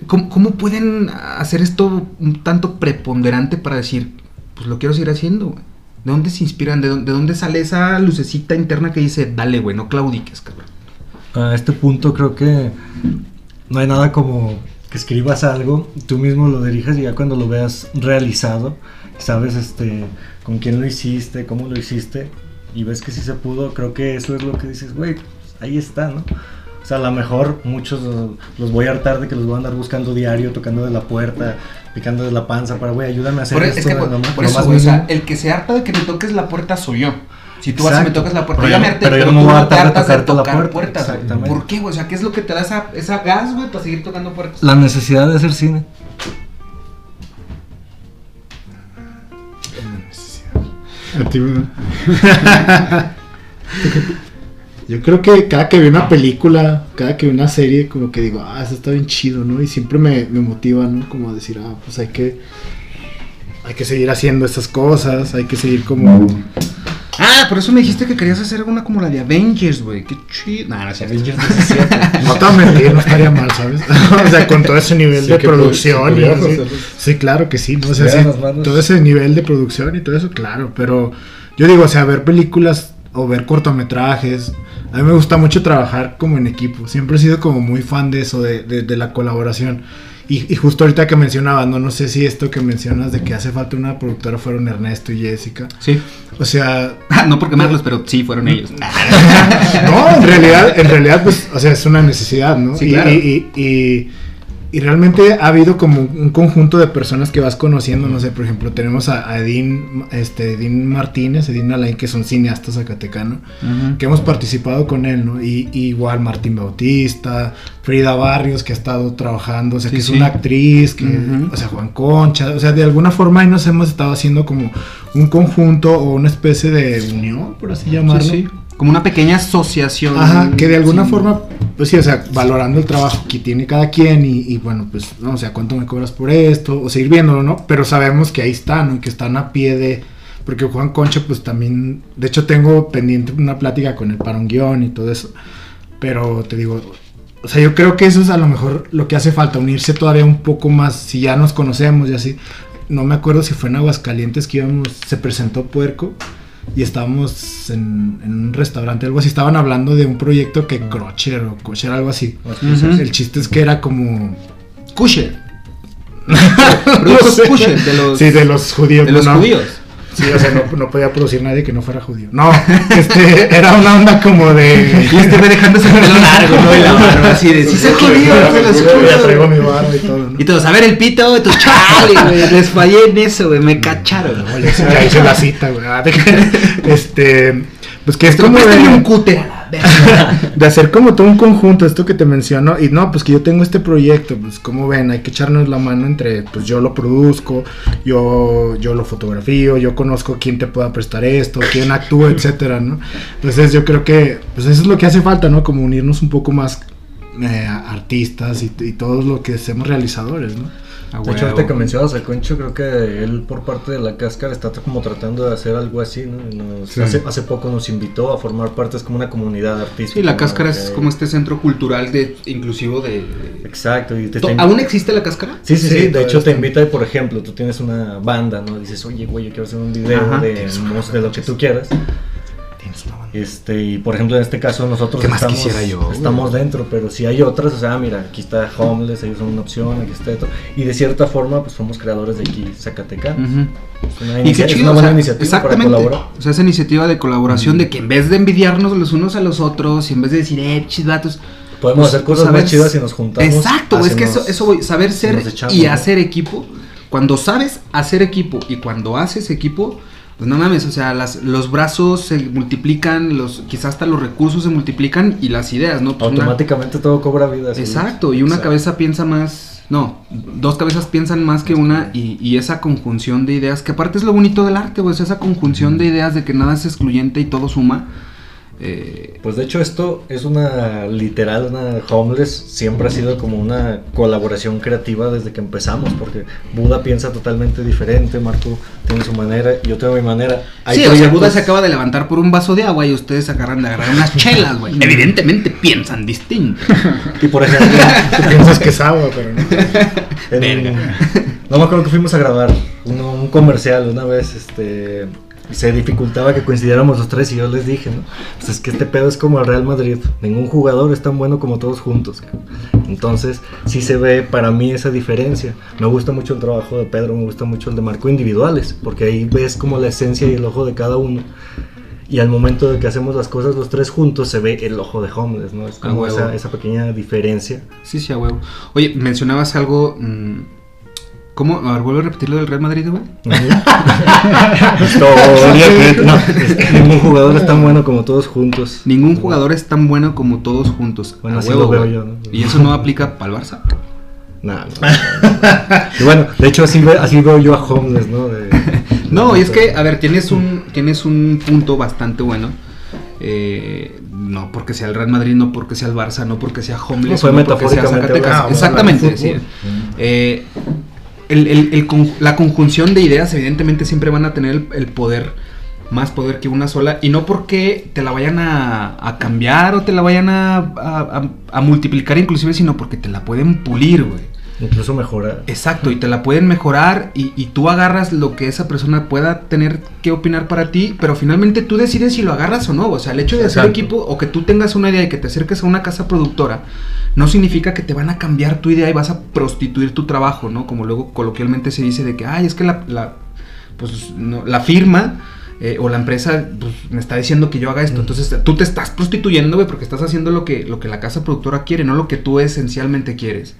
¿cómo, cómo pueden hacer esto un tanto preponderante para decir, pues lo quiero seguir haciendo, güey? ¿De dónde se inspiran? ¿De dónde, de dónde sale esa lucecita interna que dice, dale, güey, no claudiques, cabrón? A este punto creo que no hay nada como que escribas algo, tú mismo lo dirijas y ya cuando lo veas realizado, sabes este con quién lo hiciste, cómo lo hiciste y ves que sí se pudo, creo que eso es lo que dices, güey, pues, ahí está, ¿no? O sea, a lo mejor muchos los, los voy a hartar de que los voy a andar buscando diario, tocando de la puerta, picando de la panza para, güey, ayúdame a hacer Por, esto. es que, por, lo más- por eso, más güey, o sea, el que se harta de que me toques la puerta soy yo. Si tú vas y me Exacto. tocas la puerta, Pero yo yo me no- harté, pero yo pero no tú me voy a no te hartar de hartas de tocarte la tocar puerta. puertas. Exactamente. ¿Por qué, güey? O sea, ¿qué es lo que te da esa, esa gas, güey, para seguir tocando puertas? La necesidad de hacer cine. A ti. [laughs] Yo creo que cada que veo una película, cada que veo una serie, como que digo, ah, eso está bien chido, ¿no? Y siempre me, me motiva, ¿no? Como a decir, ah, pues hay que, hay que seguir haciendo estas cosas, hay que seguir como... Ah, por eso me dijiste que querías hacer una como la de Avengers, güey. Qué chido. Nah, no, es cierto. No te voy a mentir, no estaría mal, ¿sabes? [laughs] o sea, con todo ese nivel Sí, de producción sí y así. Sí, claro que sí, ¿no? O sea, sí, todo ese nivel de producción y todo eso, claro, pero yo digo, o sea, ver películas o ver cortometrajes, a mí me gusta mucho trabajar como en equipo, siempre he sido como muy fan de eso, de, de- de la colaboración. Y, y justo ahorita que mencionabas, no, no sé si esto que mencionas de que hace falta una productora fueron Ernesto y Jessica. Sí. O sea, [laughs] no por quemarlos, pero sí, fueron ellos. [laughs] no, en realidad, en realidad, pues, o sea, es una necesidad, ¿no? Sí, y, claro. y, y, y- realmente ha habido como un conjunto de personas que vas conociendo, no sé, por ejemplo, tenemos a, a Edín, este, Edín Martínez, Edín Alain, que son cineastas zacatecano, que hemos participado con él, ¿no? Y, y igual Martín Bautista, Frida Barrios, que ha estado trabajando, o sea, Sí, que es sí. una actriz, que, o sea, Juan Concha, o sea, de alguna forma ahí nos hemos estado haciendo como un conjunto o una especie de unión, por así llamarlo. Sí, sí. Como una pequeña asociación. Ajá, que de alguna Sí. forma, pues sí, o sea, valorando el trabajo que tiene cada quien y, y bueno, pues, no, o sea, cuánto me cobras por esto, o seguir viéndolo, ¿no? Pero sabemos que ahí están, ¿no? Que están a pie de... Porque Juan Concha, pues también, de hecho tengo pendiente una plática con él para un guion y todo eso. Pero te digo, o sea, yo creo que eso es a lo mejor lo que hace falta, unirse todavía un poco más, si ya nos conocemos y así. No me acuerdo si fue en Aguascalientes que íbamos, se presentó Puerco y estábamos en, en un restaurante, algo así. Estaban hablando de un proyecto que Crocher o Kosher, algo así. El chiste es que era como. Kusher. [laughs] No sé. De los, Sí, de los judíos. de los ¿no? judíos. Sí, o sea, no, no podía producir nadie que no fuera judío. No, este, era una onda como de. Y este me dejando ese pelo largo, ¿no? Y la barba así de, sí, soy judío, Ya traigo mi barba y todo, ¿no? Y todos, a ver el pito de tu chale, güey. Les fallé en eso, güey. Me cacharon. Oye, ya hice la cita, güey. Ah, de Este, pues que es Esto como préstame un de, cúter. [laughs] de hacer como todo un conjunto, esto que te menciono, y no, pues que yo tengo este proyecto, pues como ven, hay que echarnos la mano entre, pues yo lo produzco, yo, yo lo fotografío, yo conozco quién te pueda prestar esto, quién actúa, [laughs] etcétera, ¿no? Entonces yo creo que, pues eso es lo que hace falta, ¿no? Como unirnos un poco más eh, artistas y, y todos lo que hacemos realizadores, ¿no? De hecho, ahorita que mencionabas a Concho, creo que él por parte de la cáscara está como tratando de hacer algo así, ¿no? Y nos- Sí. hace, hace poco nos invitó a formar parte, es como una comunidad artística. Sí, la ¿no? cáscara es como este centro cultural de inclusivo de... Exacto. Y te, ¿To- te- ¿Aún existe la cáscara? Sí, sí, Sí, sí. De hecho, te invita, por ejemplo, tú tienes una banda, ¿no? Dices, oye, güey, yo quiero hacer un video Ajá. de, de lo que tú quieras. Tienes una banda. Este, y por ejemplo, en este caso nosotros ¿Qué más estamos, yo, estamos dentro, pero si hay otras, o sea, mira, aquí está Homeless, ellos son una opción, aquí está esto. Y de cierta forma, pues somos creadores de aquí, Zacatecas. Ujú. Es una, inicia- es chido, una o buena sea, iniciativa exactamente. para colaborar. O sea, esa iniciativa de colaboración de que en vez de envidiarnos los unos a los otros y en vez de decir, eh, chivatos, Podemos pues, hacer cosas saber- más chidas si nos juntamos. Exacto, es que eso, eso voy, saber ser echamos, y ¿no? hacer equipo. Cuando sabes hacer equipo y cuando haces equipo, pues no mames, o sea, las, los brazos se multiplican, los, quizás hasta los recursos se multiplican y las ideas, ¿no? Pues una- Automáticamente todo cobra vida. ¿sí? Exacto, y una Exacto. cabeza piensa más, no, dos cabezas piensan más que una y, y esa conjunción de ideas, que aparte es lo bonito del arte, pues esa conjunción de ideas de que nada es excluyente y todo suma, Eh, Pues de hecho esto es una literal, una homeless, siempre ha sido como una colaboración creativa desde que empezamos, porque Buda piensa totalmente diferente, Marco tiene su manera, yo tengo mi manera. Hay sí, o sea, Buda se acaba de levantar por un vaso de agua y ustedes se agarran de agarrar unas chelas, güey. [laughs] Evidentemente piensan distinto. Y por ejemplo, [laughs] Tú piensas que es agua, pero no. en- Verga. no me acuerdo que fuimos a grabar un, un comercial una vez, este se dificultaba que coincidiéramos los tres y yo les dije, ¿no? Pues es que este pedo es como el Real Madrid, ningún jugador es tan bueno como todos juntos. Entonces, sí se ve para mí esa diferencia. Me gusta mucho el trabajo de Pedro, me gusta mucho el de Marco individuales, porque ahí ves como la esencia y el ojo de cada uno. Y al momento de que hacemos las cosas los tres juntos, se ve el ojo de Homeless, ¿no? Es como esa pequeña diferencia. Sí, sí, a huevo. Oye, mencionabas algo. mm, ¿Cómo? A ver, vuelvo a repetir lo del Real Madrid, güey. [laughs] [laughs] No, es- ningún jugador es tan bueno como todos juntos. Ningún jugador es tan bueno como todos juntos. Bueno, así huevo, lo veo yo, ¿no? Y eso no aplica para el Barça. [laughs] Nah, no. Y bueno, de hecho así, ve- así veo yo a Homeless, ¿no? De- No, y es que, a ver, tienes un, tienes un punto bastante bueno. Eh, no porque sea el Real Madrid, no porque sea el Barça, no porque sea No, Homeless, fue no porque sea Zacatecas. Exactamente, sí. Eh, el- el- la conjunción de ideas, evidentemente, siempre van a tener el, poder, más poder que una sola, y no porque te la vayan a, cambiar o te la vayan a- a multiplicar, inclusive, sino porque te la pueden pulir, güey. Incluso mejorar. Exacto, y te la pueden mejorar y, y tú agarras lo que esa persona pueda tener que opinar para ti, pero finalmente tú decides si lo agarras o no. O sea, el hecho de hacer equipo o que tú tengas una idea y que te acerques a una casa productora, no significa que te van a cambiar tu idea y vas a prostituir tu trabajo, ¿no? Como luego coloquialmente se dice de que, ay, es que la, la, pues, no, la firma eh, o la empresa pues, me está diciendo que yo haga esto. Entonces tú te estás prostituyendo, güey, porque estás haciendo lo que, lo que la casa productora quiere, no lo que tú esencialmente quieres.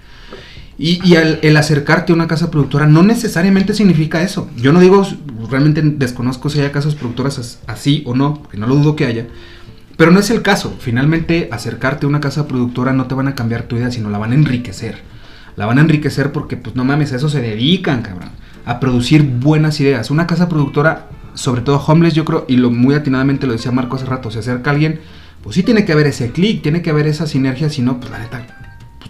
Y, y al- el acercarte a una casa productora no necesariamente significa eso. Yo no digo, realmente desconozco si haya casas productoras as- así o no, porque no lo dudo que haya. Pero no es el caso. Finalmente, acercarte a una casa productora no te van a cambiar tu idea, sino la van a enriquecer. La van a enriquecer porque, pues no mames, a eso se dedican, cabrón. A producir buenas ideas. Una casa productora, sobre todo Homeless, yo creo, y lo muy atinadamente lo decía Marco hace rato, se acerca a alguien, pues sí tiene que haber ese clic, tiene que haber esa sinergia, si no, pues la neta,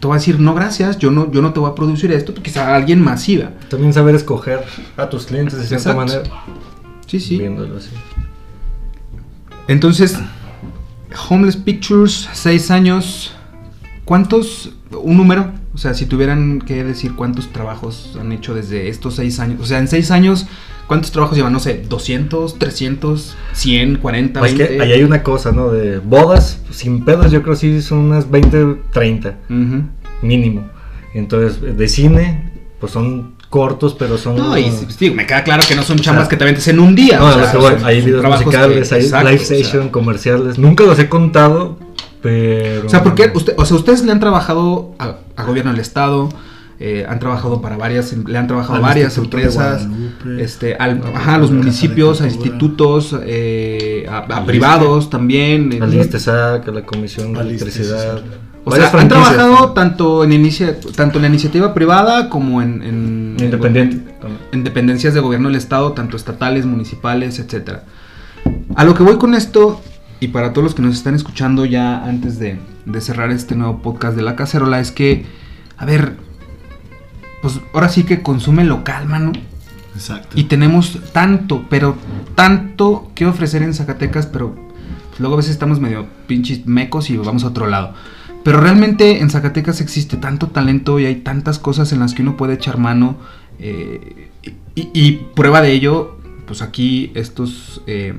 te va a decir, no gracias, yo no, yo no te voy a producir esto, porque quizá alguien más iba. También saber escoger a tus clientes de cierta Exacto. manera. Sí, sí. Viéndolo así. Entonces, Homeless Pictures, seis años. ¿Cuántos? Un número. O sea, si tuvieran que decir cuántos trabajos han hecho desde estos seis años. O sea, en seis años, ¿cuántos trabajos llevan? No sé, 200, 300, 100, 40, Pues 20. que ahí hay una cosa, ¿no? De bodas, sin pedos, yo creo sí son unas 20, 30 Ujú. mínimo. Entonces, de cine, pues son cortos, pero son. No, y me queda claro que no son chambas sea, que te ventes en un día. No, o sea, que son- hay videos musicales, que- hay exacto, live o sea. session, comerciales. Nunca los he contado, pero. O sea, porque usted, o sea, ustedes le han trabajado a, a gobierno del estado, eh, han trabajado para varias, le han trabajado a Al varias empresas, este, al- a ajá, a los municipios, a institutos, eh, a, a privados también. Al ISTESAC, a la Comisión de Electricidad. O sea, han trabajado ¿no? tanto en, inicia, tanto en la iniciativa privada como en, en- Independiente. también. en dependencias de gobierno del estado, tanto estatales, municipales, etcétera. A lo que voy con esto, y para todos los que nos están escuchando ya antes de, de cerrar este nuevo podcast de la cacerola, es que, a ver, pues ahora sí que consume local, mano. Exacto. Y tenemos tanto, pero tanto que ofrecer en Zacatecas, pero pues, luego a veces estamos medio pinches mecos y vamos a otro lado. Pero realmente en Zacatecas existe tanto talento y hay tantas cosas en las que uno puede echar mano. eh, y, y prueba de ello, pues aquí estos eh,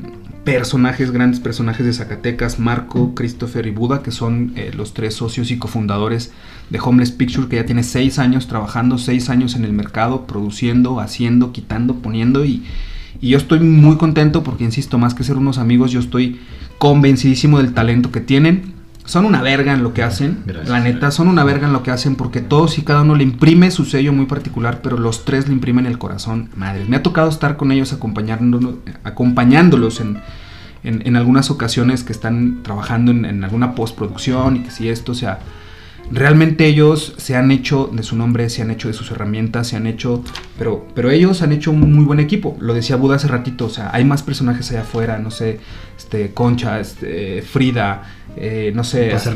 personajes, grandes personajes de Zacatecas, Marco, Christopher y Buda, que son eh, los tres socios y cofundadores de Homeless Picture, que ya tiene seis años trabajando, seis años en el mercado, produciendo, haciendo, quitando, poniendo y, y yo estoy muy contento porque, insisto, más que ser unos amigos, yo estoy convencidísimo del talento que tienen. Son una verga en lo que hacen, Gracias. la neta, son una verga en lo que hacen porque todos y cada uno le imprime su sello muy particular, pero los tres le imprimen el corazón. Madre, me ha tocado estar con ellos acompañándolos en, en, en algunas ocasiones que están trabajando en, en alguna postproducción y que si esto, o sea, realmente ellos se han hecho de su nombre, se han hecho de sus herramientas, se han hecho, pero, pero ellos han hecho un muy buen equipo. Lo decía Buda hace ratito, o sea, hay más personajes allá afuera, no sé, este, Concha, este, Frida, eh, no sé, hasta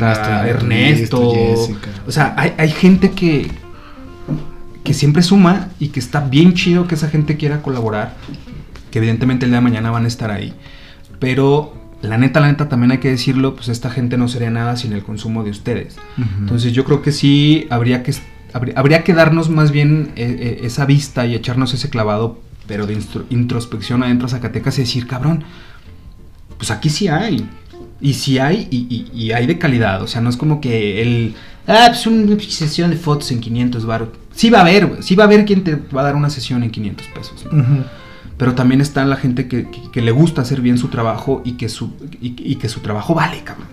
Ernesto, Ernesto. O sea, hay, hay gente que, que siempre suma y que está bien chido que esa gente quiera colaborar, que evidentemente el día de mañana van a estar ahí. Pero la neta, la neta, también hay que decirlo, pues esta gente no sería nada sin el consumo de ustedes. Entonces yo creo que sí habría que, habría, que darnos más bien eh, eh, esa vista y echarnos ese clavado, pero de introspección adentro a Zacatecas y decir, cabrón, pues aquí sí hay. Y sí hay, y, y- y hay de calidad. O sea, no es como que el... Ah, pues una sesión de fotos en 500 baros. Sí va a haber, sí va a haber quien te va a dar una sesión en 500 pesos. ¿no? Pero también está la gente que, que- que le gusta hacer bien su trabajo y que su, y, y que su trabajo vale, cabrón.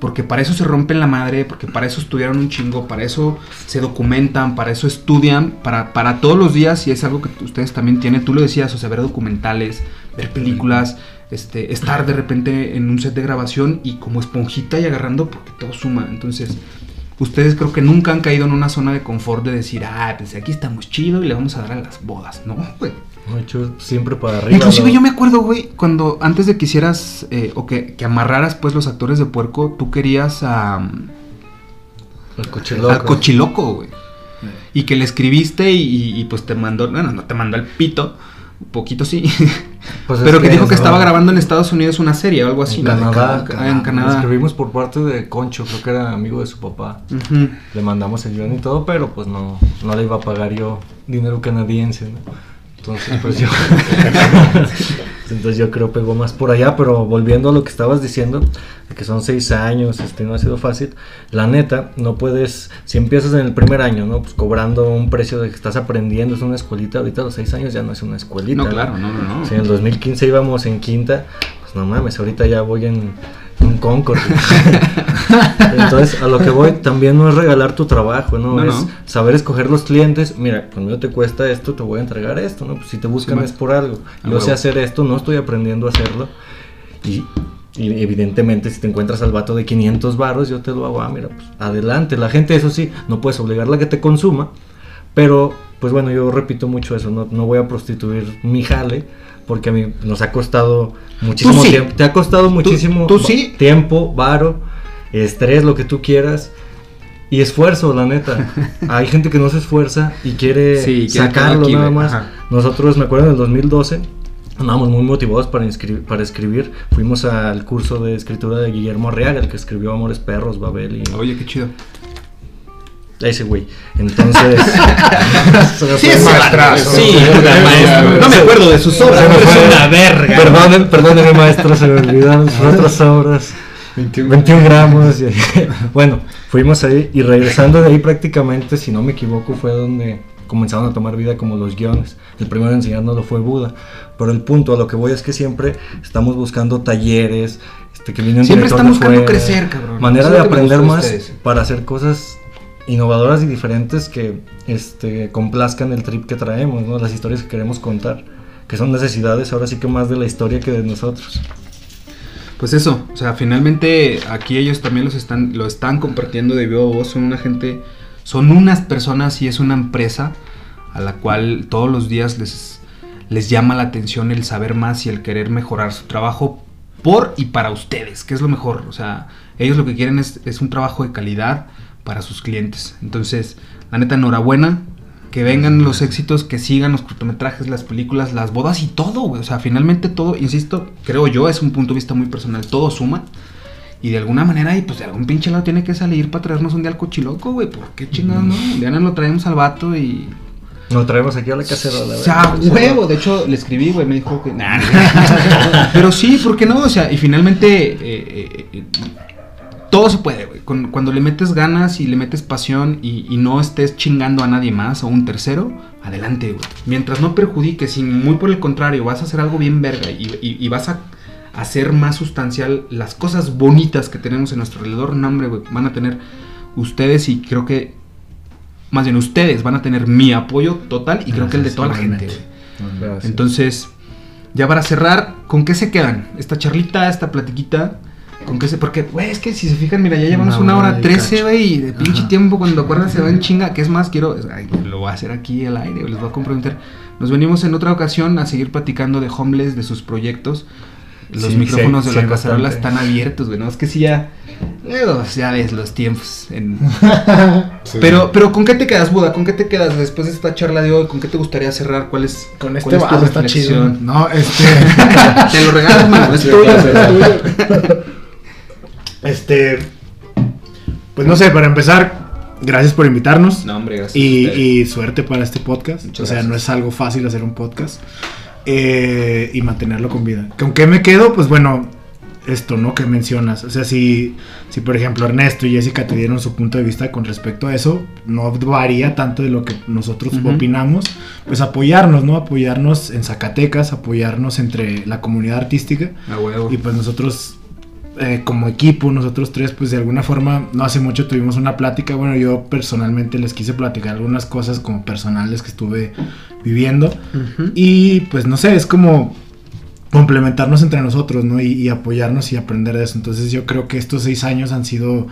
Porque para eso se rompen la madre, porque para eso estudiaron un chingo, para eso se documentan, para eso estudian, para, para todos los días, y es algo que ustedes también tienen, tú lo decías, o sea, ver documentales, ver películas, este, estar de repente en un set de grabación y como esponjita y agarrando porque todo suma. Entonces, ustedes creo que nunca han caído en una zona de confort de decir, ah, pues aquí estamos chido y le vamos a dar a las bodas, ¿no? güey. [laughs] Hecho, siempre para arriba. Inclusive ¿no? yo me acuerdo, güey, cuando antes de que hicieras eh, o que, que amarraras pues los actores de puerco, tú querías a, El cochiloco. al cochiloco, güey. Y que le escribiste y, y- y, pues te mandó, bueno, no te mandó el pito, un poquito sí, [laughs] Pues es pero que, dijo que estaba grabando en Estados Unidos una serie o algo así. en ¿no? Canadá. En Canadá. escribimos por parte de Concho, creo que era amigo de su papá. Le mandamos el guion y todo, pero pues no, no le iba a pagar yo dinero canadiense, ¿no? Entonces, pues yo. [laughs] Entonces yo creo pegó más por allá, pero volviendo a lo que estabas diciendo, de que son seis años, este no ha sido fácil. La neta, no puedes, si empiezas en el primer año, ¿no? Pues cobrando un precio de que estás aprendiendo, es una escuelita, ahorita a los seis años ya no es una escuelita. No, claro, no, no, no. Si en el 2015 íbamos en quinta, pues no mames, ahorita ya voy en un Concord. [laughs] Entonces, a lo que voy también no es regalar tu trabajo, ¿no? No, es no. saber escoger los clientes. Mira, conmigo te cuesta esto, te voy a entregar esto, ¿no? Pues si te buscan Sí, es por algo. Yo sé hacer esto, no estoy aprendiendo a hacerlo. Y, y evidentemente, si te encuentras al vato de 500 varos, yo te lo hago. Ah, mira, pues adelante. La gente, eso sí, no puedes obligarla a que te consuma. Pero, pues bueno, yo repito mucho eso. No, no voy a prostituir mi jale. Porque a mí nos ha costado muchísimo sí. tiempo. Te ha costado muchísimo tú va- sí. tiempo, varo, estrés, lo que tú quieras. Y esfuerzo, la neta. [laughs] Hay gente que no se esfuerza y quiere Sí, sacarlo aquí, nada más. Ajá. Nosotros, me acuerdo, en el 2012, andábamos muy motivados para, para escribir. Fuimos al curso de escritura de Guillermo Arriaga, el que escribió Amores Perros, Babel y... Oye, qué chido. Ese güey. Entonces... [laughs] Sí, es vato, Sí, maestro. No me acuerdo de sus obras, fue. es una verga. Perdónenme, perdónenme, maestro, se me olvidaron sus otras obras. 21. 21 gramos. y- [laughs] bueno, fuimos ahí y regresando de ahí prácticamente, si no me equivoco, fue donde comenzaron a tomar vida como los guiones. El primero en enseñárnoslo fue Buda. Pero el punto a lo que voy es que siempre estamos buscando talleres, este, que vienen Siempre están buscando fuera, crecer, cabrón. Manera de aprender más ustedes. para hacer cosas innovadoras y diferentes que este, complazcan el trip que traemos, ¿no? las historias que queremos contar, que son necesidades ahora sí que más de la historia que de nosotros. Pues eso, o sea, finalmente aquí ellos también los están, lo están compartiendo de viva voz, son una gente, son unas personas y es una empresa a la cual todos los días les, les llama la atención el saber más y el querer mejorar su trabajo por y para ustedes, que es lo mejor, o sea, ellos lo que quieren es, es un trabajo de calidad para sus clientes. Entonces, la neta, enhorabuena, que vengan los éxitos, que sigan los cortometrajes, las películas, las bodas y todo, güey. O sea, finalmente todo, insisto, creo yo, es un punto de vista muy personal, todo suma. Y de alguna manera, y pues de algún pinche lado tiene que salir para traernos un día al cochiloco, güey. ¿Por qué chingados no? Un día nos lo traemos al vato y. Nos traemos aquí a la cacerola. O ¿verdad? sea, huevo. De hecho, le escribí, güey, me dijo que. [laughs] Nah, Pero sí, ¿por qué no? O sea, y finalmente. eh, eh, eh, todo se puede, güey. Cuando le metes ganas y le metes pasión y, y no estés chingando a nadie más o un tercero, adelante, güey. Mientras no perjudiques y muy por el contrario, vas a hacer algo bien verga y, y- y vas a hacer más sustancial las cosas bonitas que tenemos en nuestro alrededor, no, hombre, güey, van a tener ustedes y creo que, más bien ustedes van a tener mi apoyo total y creo que el de toda la gente, güey. Entonces, ya para cerrar, ¿con qué se quedan? Esta charlita, esta platiquita, ¿Con qué se? Porque, güey, es que si se fijan, mira, ya llevamos Una una hora trece, güey, y de pinche Ajá. tiempo cuando acuerdan se va en chinga. ¿Qué es más? Quiero, ay, lo voy a hacer aquí al aire, les voy a comprometer. Nos venimos en otra ocasión a seguir platicando de Homeless, de sus proyectos. Los Sí, micrófonos sí, de la sí, cacerola bastante. están abiertos, güey, ¿no? Es que sí ya... Luego, ya ves los tiempos. en- [laughs] Sí. Pero, pero, ¿con qué te quedas, Buda? ¿Con qué te quedas después de esta charla de hoy? ¿Con qué te gustaría cerrar? ¿Cuál es, Con cuál este es tu vaso está chido. No, este. [laughs] Te lo regalo, mano, es tuyo. [laughs] este. Pues no sé, para empezar, gracias por invitarnos. No, hombre, gracias. Y, suerte para este podcast. Muchas o sea, gracias. no es algo fácil hacer un podcast. eh, y mantenerlo con vida. ¿Con qué me quedo? Pues bueno, esto, ¿no? Que mencionas. O sea, si, si por ejemplo Ernesto y Jessica te dieron su punto de vista con respecto a eso, no varía tanto de lo que nosotros opinamos. Pues apoyarnos, ¿no? Apoyarnos en Zacatecas, apoyarnos entre la comunidad artística. A huevo. Y pues nosotros, eh, como equipo, nosotros tres, pues de alguna forma, no hace mucho tuvimos una plática. Bueno, yo personalmente les quise platicar algunas cosas como personales que estuve viviendo. Y pues no sé, es como complementarnos entre nosotros, ¿no? Y, y apoyarnos y aprender de eso. Entonces yo creo que estos seis años han sido,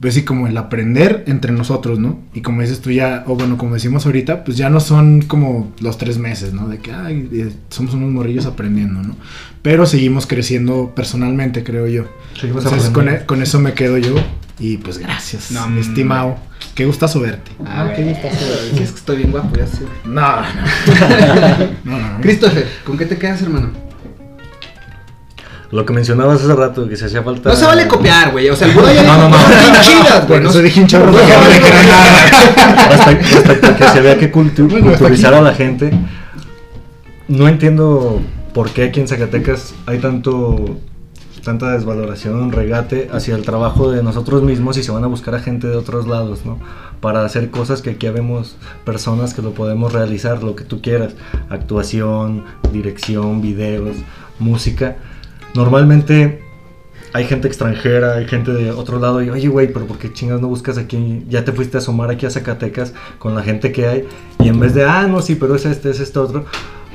pues sí, como el aprender entre nosotros, ¿no? Y como dices tú ya, o bueno, como decimos ahorita, pues ya no son como los tres meses, ¿no? De que, ay, eh, somos unos morrillos aprendiendo, ¿no? Pero seguimos creciendo personalmente, creo yo. Seguimos Entonces con, e- con eso me quedo yo. Y pues gracias, No, mi estimado. Qué gustazo verte. Ah, qué güey. gustazo Sí, es que estoy bien guapo, ya sé. No, no, [laughs] no, no, no. Christopher, ¿con qué te quedas, hermano? Lo que mencionabas hace rato, que se hacía falta. No se vale copiar, güey. O sea, el ya No, no, no. chidas, güey. No sé- dije un chorro No, porque no, no le no, creo no. nada. Respecto, respecto a que se había que hasta culturizar a la gente. No entiendo por qué aquí en Zacatecas hay tanto tanta desvaloración, regate hacia el trabajo de nosotros mismos y se van a buscar a gente de otros lados, ¿no? Para hacer cosas que aquí habemos personas que lo podemos realizar, lo que tú quieras, actuación, dirección, videos, música. Normalmente hay gente extranjera, hay gente de otro lado y oye güey, pero ¿por qué chingas no buscas aquí? Ya te fuiste a asomar aquí a Zacatecas con la gente que hay y en vez de, ah, no, sí, pero es este, es este otro,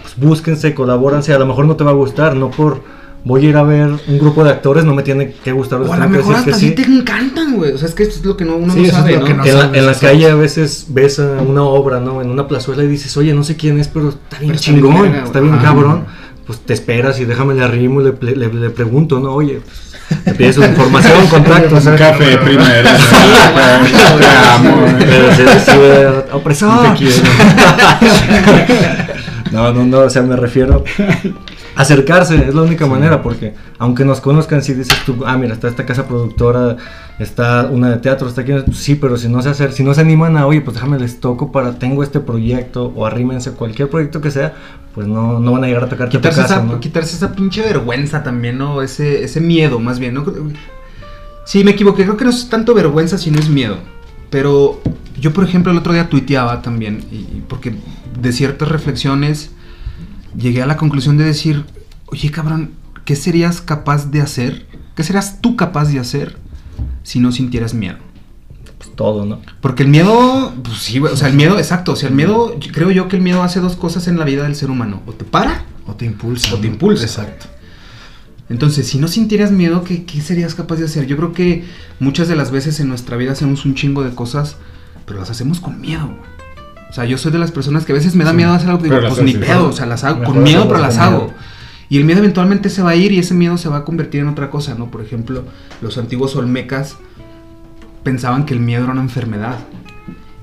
pues búsquense, colabóranse, a lo mejor no te va a gustar, no por voy a ir a ver un grupo de actores, no me tiene que gustar, O a lo mejor hasta que sí te encantan, güey. O sea, es que esto es lo que no, uno Sí, no eso es sabe, lo ¿no? que no en la, en la calle a veces ves a una obra, ¿no? En una plazuela y dices, oye, no sé quién es, pero está bien Pero está bien chingón, verga, está bien cabrón. Pues te esperas y déjame le arrimo y le, le- le pregunto, ¿no? Oye, pues, te pides su información, [laughs] contacto, Un café primero. [laughs] Pero sí, güey, opresor. Te quiero. [laughs] No, no, no, o sea, me refiero acercarse, es la única manera, porque aunque nos conozcan, si dices tú, ah, mira, está esta casa productora, está una de teatro, está aquí, sí, pero si no se hacer, si no se animan a, oye, pues déjame les toco para, tengo este proyecto, o arrímense cualquier proyecto que sea, pues no, no van a llegar a tocarte a tu Quitarse, casa, esa, ¿no? quitarse esa pinche vergüenza también, ¿no? Ese, ese miedo, más bien, ¿no? Sí, me equivoqué. Creo que no es tanto vergüenza, sino es miedo. Pero yo, por ejemplo, el otro día tuiteaba también, y porque de ciertas reflexiones llegué a la conclusión de decir, oye, cabrón, ¿qué serías capaz de hacer? ¿Qué serías tú capaz de hacer si no sintieras miedo? Pues todo, ¿no? Porque el miedo, pues sí, o sea, el miedo, exacto, o sea, el miedo, creo yo que el miedo hace dos cosas en la vida del ser humano, o te para O te impulsa. O te impulsa. Exacto. Entonces, si no sintieras miedo, ¿qué, qué serías capaz de hacer? Yo creo que muchas de las veces en nuestra vida hacemos un chingo de cosas, pero las hacemos con miedo. güey. O sea, yo soy de las personas que a veces me da Sí. miedo hacer algo, digo, Pero las pues ni pedo, o sea, las hago con miedo, pero las hago. miedo. Y el miedo eventualmente se va a ir y ese miedo se va a convertir en otra cosa, ¿no? Por ejemplo, los antiguos olmecas pensaban que el miedo era una enfermedad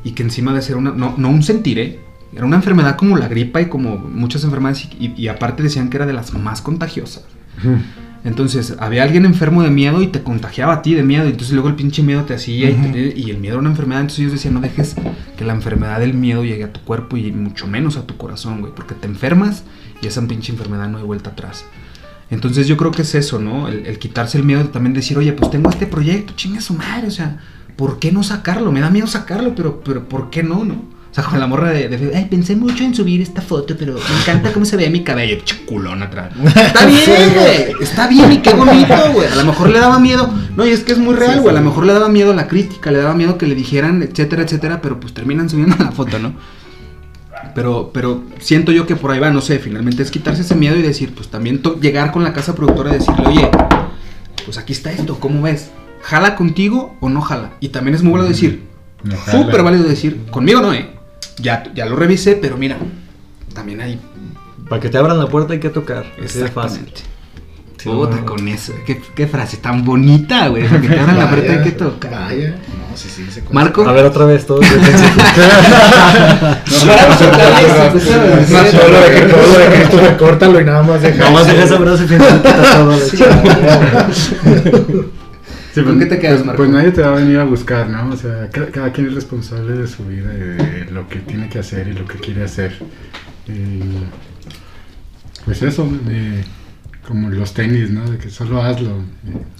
y que encima de ser una, no, no un sentir, ¿eh? Era una enfermedad como la gripa y como muchas enfermedades y, y- y aparte decían que era de las más contagiosas. Entonces, había alguien enfermo de miedo y te contagiaba a ti de miedo. Y entonces luego el pinche miedo te hacía y, te- y el miedo era una enfermedad. Entonces ellos decían, no dejes que la enfermedad del miedo llegue a tu cuerpo y mucho menos a tu corazón, güey. Porque te enfermas y esa pinche enfermedad no hay vuelta atrás. Entonces yo creo que es eso, ¿no? El, el quitarse el miedo de también decir, oye, pues tengo este proyecto, chinga su madre, o sea, ¿por qué no sacarlo? Me da miedo sacarlo, pero, pero ¿por qué no, no? O sea, con la morra de, de ay, pensé mucho en subir esta foto, pero me encanta cómo se ve mi cabello, pinche culón atrás. [laughs] Está bien, güey, está bien y qué bonito, güey. A lo mejor le daba miedo, no, y es que es muy real, güey, a lo mejor le daba miedo la crítica, le daba miedo que le dijeran, etcétera, etcétera, pero pues terminan subiendo la foto, ¿no? Pero, pero siento yo que por ahí va, no sé, finalmente es quitarse ese miedo y decir, pues también llegar con la casa productora y decirle, oye, pues aquí está esto, ¿cómo ves? ¿Jala contigo o no jala? Y también es muy válido decir, No súper válido decir, conmigo no, eh. Ya, ya lo revisé, pero mira, también hay Para que te abran la puerta hay que tocar. Sí, Puta, no. con eso. ¿Qué, qué frase tan bonita, güey. Para que te abran la puerta hay que tocar. Vaya. No, sí, sí, ese Marco. A ver otra vez todo. Es más, todo lo de que todo recórtalo y nada más deja. Nada más deja brazo y final Sí. Sí, ¿Con qué te quedas, Marco? Pues nadie te va a venir a buscar, ¿no? O sea, ca- cada, quien es responsable de su vida y de lo que tiene que hacer y lo que quiere hacer. Y, pues eso, de, como los tenis, ¿no? De que solo hazlo.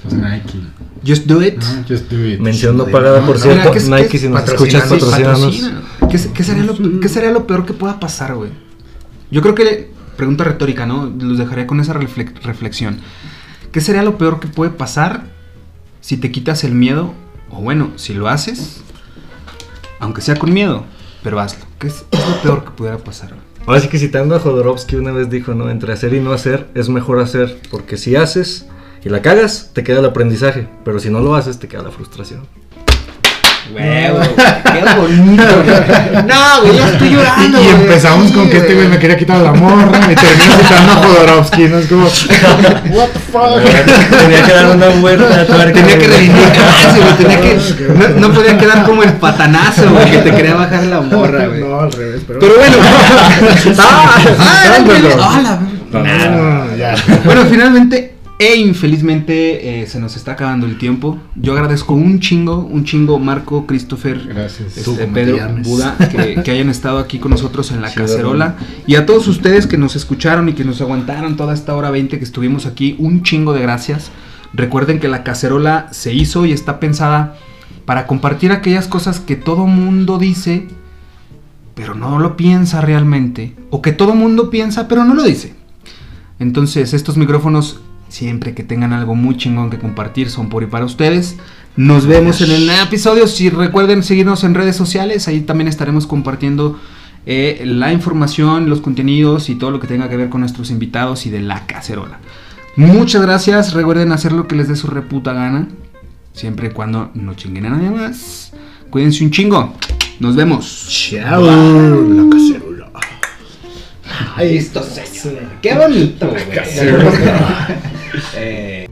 Los Nike. Just do it. ¿no? Just do it. Mención no pagada, no, por no, cierto. mira, ¿qué es- qué Nike, es? si nos escuchas, patrocínanos. Patrocina. ¿Qué, qué sería lo, qué sería lo peor que pueda pasar, güey? Yo creo que, pregunta retórica, ¿no? Los dejaría con esa refle- reflexión. ¿Qué sería lo peor que puede pasar si te quitas el miedo? O bueno, si lo haces, aunque sea con miedo, pero hazlo. ¿Qué es, lo peor que pudiera pasar? Ahora sí que citando a Jodorowsky una vez dijo, ¿no? Entre hacer y no hacer es mejor hacer, porque si haces y la cagas, te queda el aprendizaje, pero si no lo haces, te queda la frustración. Huevo, [laughs] qué bonito. No, güey, ya estoy llorando. y empezamos sí, con que este güey me quería quitar la morra y terminó citando a Jodorowsky, ¿no? Es como, [laughs] what the fuck. Tenía que dar una vuelta a tuerca. Tenía que reivindicarse, güey. Tenía que. [laughs] No, no podía quedar como el patanazo, güey, que te quería bajar la morra, güey. No, al revés, pero. Pero bueno. ah, ah. Ah, la- No, ya. Bueno, finalmente e infelizmente eh, se nos está acabando el tiempo. Yo agradezco un chingo, un chingo Marco, Christopher, Gracias. este, Pedro, llames. Buda, que, que hayan estado aquí con nosotros en la Chido, cacerola. Y a todos ustedes que nos escucharon y que nos aguantaron toda esta hora 20 que estuvimos aquí, un chingo de gracias. Recuerden que la cacerola se hizo y está pensada para compartir aquellas cosas que todo mundo dice, pero no lo piensa realmente. O que todo mundo piensa, pero no lo dice. Entonces, estos micrófonos, siempre que tengan algo muy chingón que compartir, son por y para ustedes. Nos vemos en el episodio. Si recuerden seguirnos en redes sociales, ahí también estaremos compartiendo eh, la información, los contenidos y todo lo que tenga que ver con nuestros invitados y de la cacerola. Muchas gracias. Recuerden hacer lo que les dé su reputa gana. Siempre y cuando no chinguen a nadie más. Cuídense un chingo. Nos vemos. Chao. La cacerola. Listo, señor. Qué bonito. güey. Cacerola. Eh,